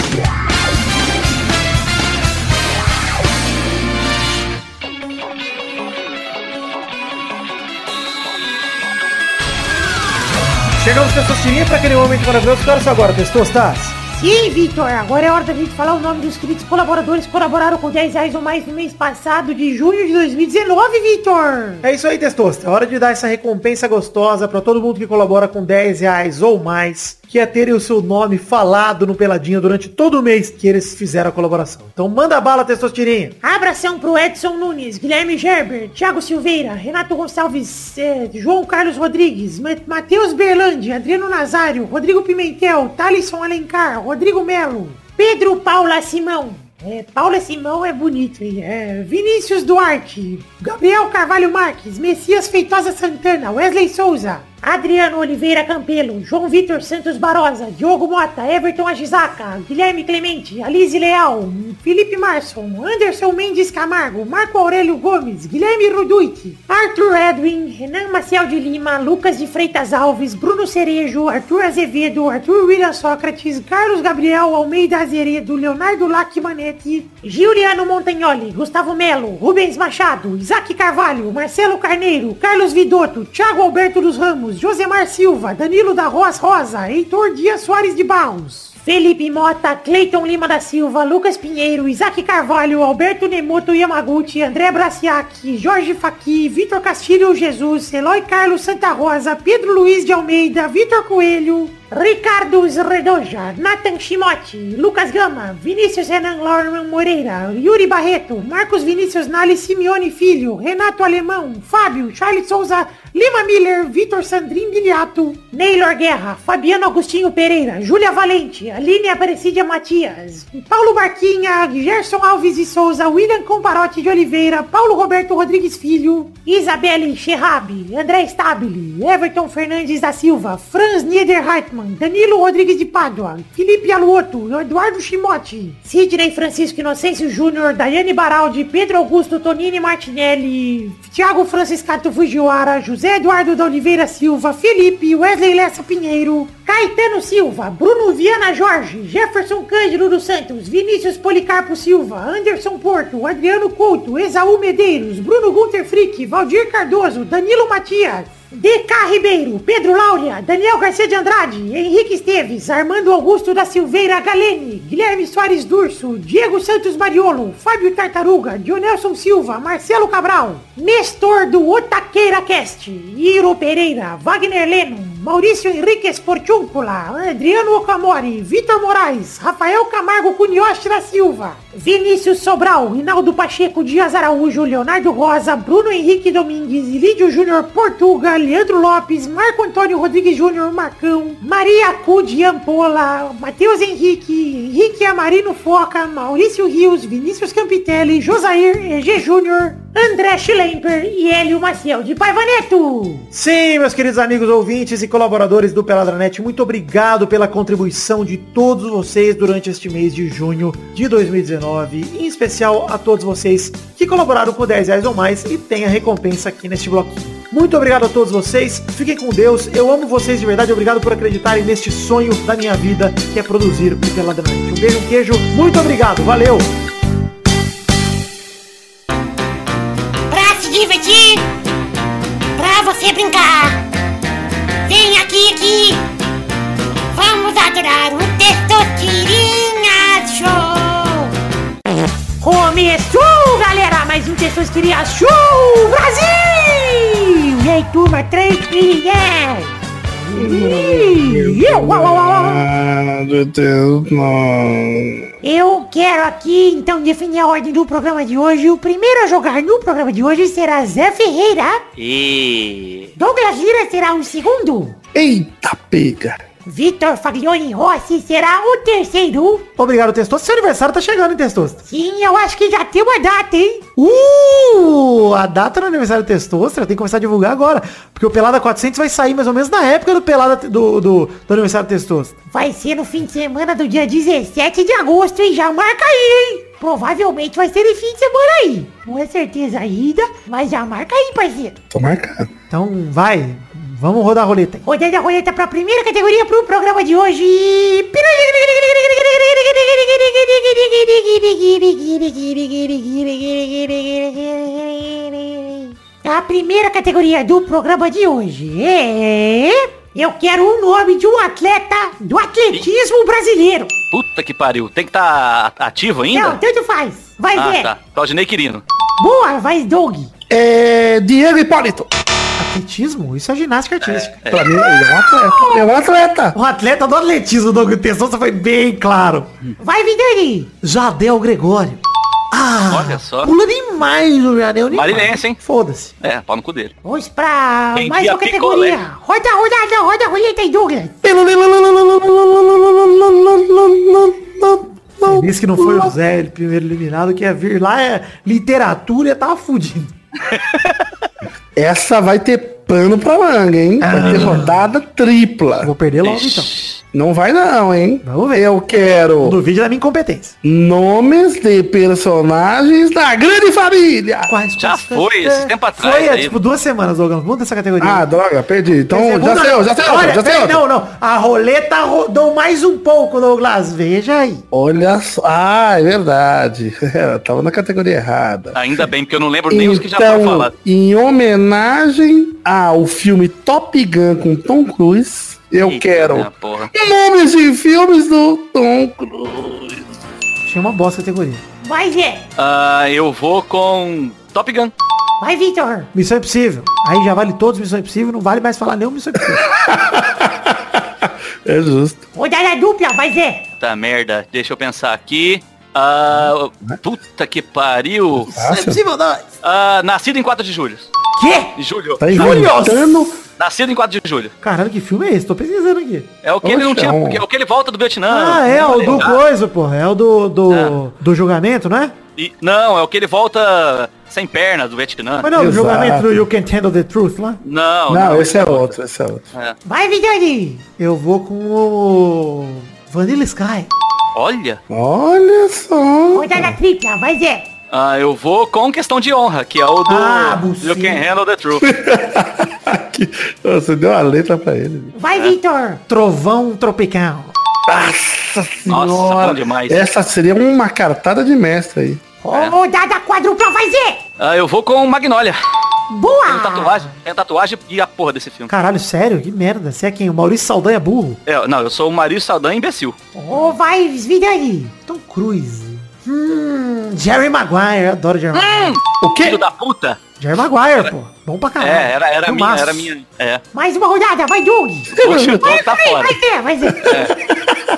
Chegamos, Testosterinha, para aquele momento maravilhoso. Que horas agora, Testostas? Sim, Vitor, agora é hora da gente falar o nome dos queridos colaboradores que colaboraram com 10 reais ou mais no mês passado de junho de 2019, Vitor. É isso aí, Testosta. É hora de dar essa recompensa gostosa para todo mundo que colabora com 10 reais ou mais, que é terem o seu nome falado no Peladinho durante todo o mês que eles fizeram a colaboração. Então manda bala, Testosterinha. Abração pro Edson Nunes, Guilherme Gerber, Thiago Silveira, Renato Gonçalves, eh, João Carlos Rodrigues, Ma- Matheus Berlandi, Adriano Nazário, Rodrigo Pimentel, Thalisson Alencar, Rodrigo Melo, Pedro Paula Simão. É, Paula Simão é bonito, hein? É, Vinícius Duarte, Gabriel Carvalho Marques, Messias Feitosa Santana, Wesley Souza, Adriano Oliveira Campelo, João Vitor Santos Barosa, Diogo Mota, Everton Agisaca, Guilherme Clemente, Alize Leal, Felipe Marson, Anderson Mendes Camargo, Marco Aurélio Gomes, Guilherme Ruduit, Arthur Edwin, Renan Maciel de Lima, Lucas de Freitas Alves, Bruno Cerejo, Arthur Azevedo, Arthur William Sócrates, Carlos Gabriel Almeida Azeredo, Leonardo Lacmanetti, Giuliano Montagnoli, Gustavo Melo, Rubens Machado, Isaac Carvalho, Marcelo Carneiro, Carlos Vidotto, Thiago Alberto dos Ramos, Josemar Silva, Danilo da Roas Rosa, Heitor Dias Soares de Barros. Felipe Mota, Cleiton Lima da Silva, Lucas Pinheiro, Isaac Carvalho, Alberto Nemoto Yamaguchi, André Braciac, Jorge Faqui, Vitor Castilho Jesus, Eloy Carlos Santa Rosa, Pedro Luiz de Almeida, Vitor Coelho, Ricardo Redoja, Nathan Shimote, Lucas Gama, Vinícius Renan Lorman Moreira, Yuri Barreto, Marcos Vinícius Nali Simeone Filho, Renato Alemão, Fábio, Charles Souza, Lima Miller, Vitor Sandrin Biliato, Neylor Guerra, Fabiano Agostinho Pereira, Júlia Valente, Aline Aparecida Matias, Paulo Barquinha, Gerson Alves de Souza, William Comparotti de Oliveira, Paulo Roberto Rodrigues Filho, Isabelle Scherrabi, André Stabile, Everton Fernandes da Silva, Franz Niederreitmann, Danilo Rodrigues de Pádua, Felipe Aluoto, Eduardo Chimote, Sidney Francisco Inocêncio Júnior, Daiane Baraldi, Pedro Augusto Tonini Martinelli, Thiago Franciscato Fujiwara, José Eduardo da Oliveira Silva, Felipe, Wesley Lessa Pinheiro, Caetano Silva, Bruno Viana Jorge, Jefferson Cândido dos Santos, Vinícius Policarpo Silva, Anderson Porto, Adriano Couto, Esaú Medeiros, Bruno Gunter Frick, Valdir Cardoso, Danilo Matias, DK Ribeiro, Pedro Laura, Daniel Garcia de Andrade, Henrique Esteves, Armando Augusto da Silveira Galene, Guilherme Soares Durso, Diego Santos Mariolo, Fábio Tartaruga, Dionelson Silva, Marcelo Cabral, Nestor do Otaqueira Cast, Iro Pereira, Wagner Leno, Maurício Henrique Esportúncula, Adriano Okamori, Vitor Moraes, Rafael Camargo Cunioche da Silva, Vinícius Sobral, Hinaldo Pacheco Dias Araújo, Leonardo Rosa, Bruno Henrique Domingues, Lídio Júnior Portuga, Leandro Lopes, Marco Antônio Rodrigues Júnior Marcão, Maria Cudi Ampola, Matheus Henrique, Henrique Amarino Foca, Maurício Rios, Vinícius Campitelli, Josair EG Júnior, André Schlemper e Hélio Maciel de Paivaneto. Sim, meus queridos amigos ouvintes e colaboradores do Peladranet, muito obrigado pela contribuição de todos vocês durante este mês de junho de 2019, em especial a todos vocês que colaboraram com 10 reais ou mais e tem a recompensa aqui neste bloquinho. Muito obrigado a todos vocês, fiquem com Deus, eu amo vocês de verdade, obrigado por acreditarem neste sonho da minha vida, que é produzir o Peladranet. Um beijo, um queijo, muito obrigado, valeu! divertir, pra você brincar. Vem aqui, aqui. Vamos adorar o Testosterinha Show. Começou, galera, mais um Testosterinha Show Brasil! E aí, turma, três trilhas! Eu, uau, uau, uau, uau. Ah, meu Deus, não. Eu quero aqui, então, definir a ordem do programa de hoje. O primeiro a jogar no programa de hoje será Zé Ferreira. E... Douglas Lira será o segundo. Eita, pega. Vitor Faglione Rossi será o terceiro. Obrigado, Testosta. Seu aniversário tá chegando, hein, Testosta? Sim, eu acho que já tem uma data, hein? Uh! A data do aniversário do Testosta tem que começar a divulgar agora. Porque o Pelada 400 vai sair mais ou menos na época do Pelada do, do, do aniversário do Testosta. Vai ser no fim de semana do dia 17 de agosto, hein? Já marca aí, hein? Provavelmente vai ser em fim de semana aí. Não é certeza ainda, mas já marca aí, parceiro. Tô marcado. Então, vai. Vamos rodar a roleta. Rodando a roleta para a primeira categoria pro programa de hoje. A primeira categoria do programa de hoje é... Eu quero o nome de um atleta do atletismo brasileiro. Puta que pariu. Tem que estar ativo ainda? Não, tanto faz. Vai ah, ver. tá. Claudinei Quirino. Boa, vai Doug. É. Diego Hipólito. Atletismo? Isso é ginástica artística. Pra mim, ele é um atleta. É um atleta. O atleta do atletismo, Doug Testosta, foi bem claro. Vai, Vidani. Jadel Gregório. Ah, Olha só. pula demais o Jadel. Marinense, hein? Foda-se. É, pau no cu dele. Vamos pra Vendi mais a uma categoria. Roda, roda, roda a roleta aí, Douglas. Feliz que não foi o Zé, ele primeiro eliminado, que ia vir lá é literatura e tava fudido. Essa vai ter pano pra manga, hein? Vai ter rodada tripla. Vou perder logo então. Não vai não, hein? Vamos ver. Eu quero No vídeo da minha incompetência. nomes de personagens da grande família. Quais Já foi, esse tempo atrás Foi, é, aí. tipo, duas semanas, Douglas. Muda essa categoria. Ah, droga, perdi. Então, já sei, outra, já sei, outra, Olha, já sei. Não, não. A roleta rodou mais um pouco, Douglas. Veja aí. Olha só. Ah, é verdade. Eu tava na categoria errada. Ainda bem, porque eu não lembro nem os que já foram Então, falados. em homenagem ao filme Top Gun com Tom Cruise, eu Eita, quero nomes de filmes do Tom Cruise. Tinha uma bosta categoria. Vai, Zé. Ah, eu vou com Top Gun. Vai, Vitor. Missão Impossível. Aí já vale todos Missão Impossível, não vale mais falar nenhum Missão Impossível. É justo. Rodada dupla, vai, Zé. Tá merda, deixa eu pensar aqui. Ah, puta que pariu. Fácil. não. Ah, nascido em 4 de julho. Quê? Julho. Tá inventando. Nascido em 4 de julho. Caralho, que filme é esse? Tô pesquisando aqui. É o que ele não tinha. é É o que ele volta do Vietnã. Ah, é o do Ah, coisa, porra. É o do, do, do julgamento, não é? e- não, é o que ele volta sem perna do Vietnã. Mas não, o Exato. julgamento do You Can't Handle the Truth lá. Não, Não, esse é outro, esse é outro. É. Vai, Vidani. Eu vou com o Vanilla Sky. Olha, Olha só. Rodada tripla, vai, Zé. ah, eu vou com questão de honra, que é o do Ah, You. Can Handle the Truth. Que- Você deu a letra pra ele. Vai, Vitor. Trovão Tropical. Nossa Nossa, senhora. bom demais. Essa seria uma cartada de mestre aí. Rodada quadrupla, vai, Zé. Ah, eu vou com Magnolia. Tem Boa. tatuagem, tem tatuagem e a porra desse filme. Caralho, sério? Que merda. Você é quem? O Maurício Saldanha burro? É, não, eu sou o Mario Saldanha imbecil. Ô, vai, Vidani. Tom Cruise. Hum, Jerry Maguire. Eu adoro Jerry Maguire. O quê? Filho da puta. Jerry Maguire, pô. Bom pra caralho. É, era, era minha, era minha. É. Mais uma rodada, vai, Doug. O Tom tá Vai, fora. vai, Zé, vai, Zé.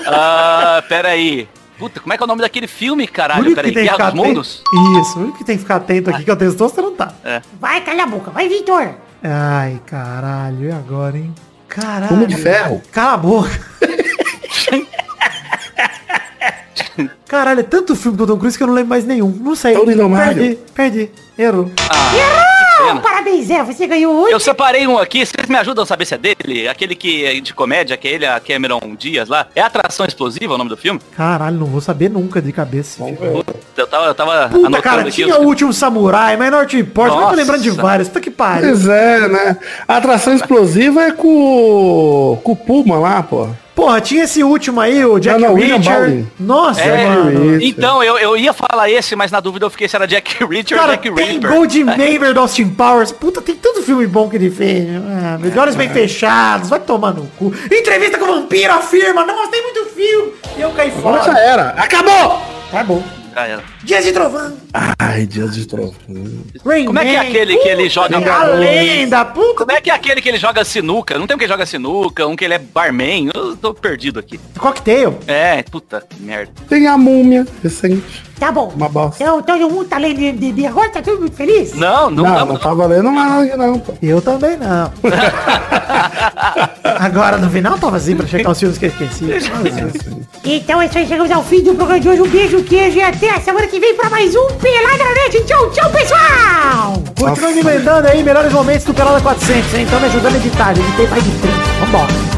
Ah, pera aí. Puta, como é que é o nome daquele filme, caralho? único Pera aí, que tem que Guerra ficar dos Mundos? atento. Isso, o único que tem que ficar atento aqui que eu testosterona não tá. Vai, cala a boca. Vai, Vitor. Ai, caralho, e agora, hein? Caralho. Homem de ferro. Cala a boca. Caralho, é tanto filme do Tom Cruise que eu não lembro mais nenhum. Não sei. Tony Leonardo. Perdi, perdi. Errou. Ah, pena. parabéns, Zé. Você ganhou hoje. Eu separei um aqui, vocês me ajudam a saber se é dele? Aquele que é de comédia, que é ele, a Cameron Dias lá. É Atração Explosiva o nome do filme? Caralho, não vou saber nunca de cabeça. Eu tava, eu tava Puta, anotando cara, aqui. tinha os- o último samurai, mas Norte Report, eu tô lembrando de vários. Puta que pariu. Pois é, né? A atração explosiva é com, o- com o Puma lá, pô. Porra, tinha esse último aí, o Jack Não, não, Reacher. Nossa, É, mano. Então, eu, eu ia falar esse, mas na dúvida eu fiquei se era Jack Reacher ou Cara, Jack tem Reaper. Gold Maver do Austin Powers. Puta, tem tanto filme bom que ele fez. Ah, De olhos bem fechados, vai tomar no cu. Entrevista com o vampiro afirma, nossa, tem muito filme. E eu caí Agora já fora. era. Acabou! Tá bom. Ah, é. Dias de Trovão. Ai, dias de trovão. Rain Como é que é Man. aquele que ele joga- A lenda, puta. Como é que é aquele que ele joga sinuca? Não tem um que joga sinuca, um que ele é barman. Eu tô perdido aqui. Cocktail. É, puta merda. Tem a múmia recente. Tá bom. Uma bosta. Então todo mundo tá lendo MDB agora, tá todo mundo feliz? Não, não, Não, não. não, tá valendo mais nada aqui não, pô. Eu também não. Agora no final tava assim pra checar os filmes que eu esqueci. Então é isso aí, chegamos ao fim do programa de hoje. Um beijo, queijo e até a semana que vem pra mais um Pelada Net. Tchau, tchau, pessoal! Continua me mandando aí melhores momentos do Pelada 400, hein? Então me ajudando a editar. Já editei mais de 30. Vambora.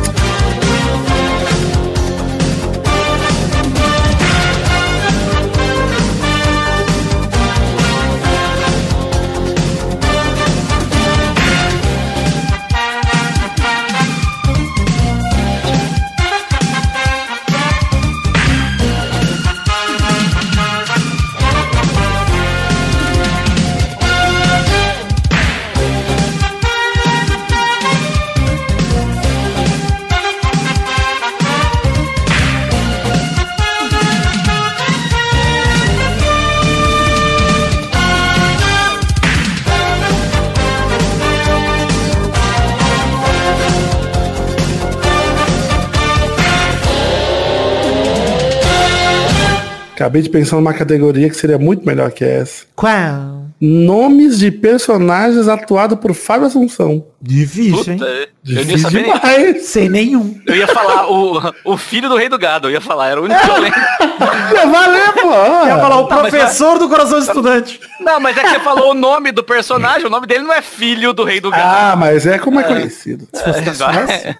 Acabei de pensar numa categoria que seria muito melhor que essa. Qual? Nomes de personagens atuados por Fábio Assunção. Difícil, Puta, hein? eu nem Difícil sabia. nem- demais. Sem nenhum. Eu ia falar o, o filho do rei do gado, eu ia falar, era o único que eu lembro. Valeu, pô. Quer falar o Tá, mas professor do coração do estudante. Não, mas é que você falou o nome do personagem, o nome dele não é filho do rei do gado. Ah, mas é como é conhecido. É, vai.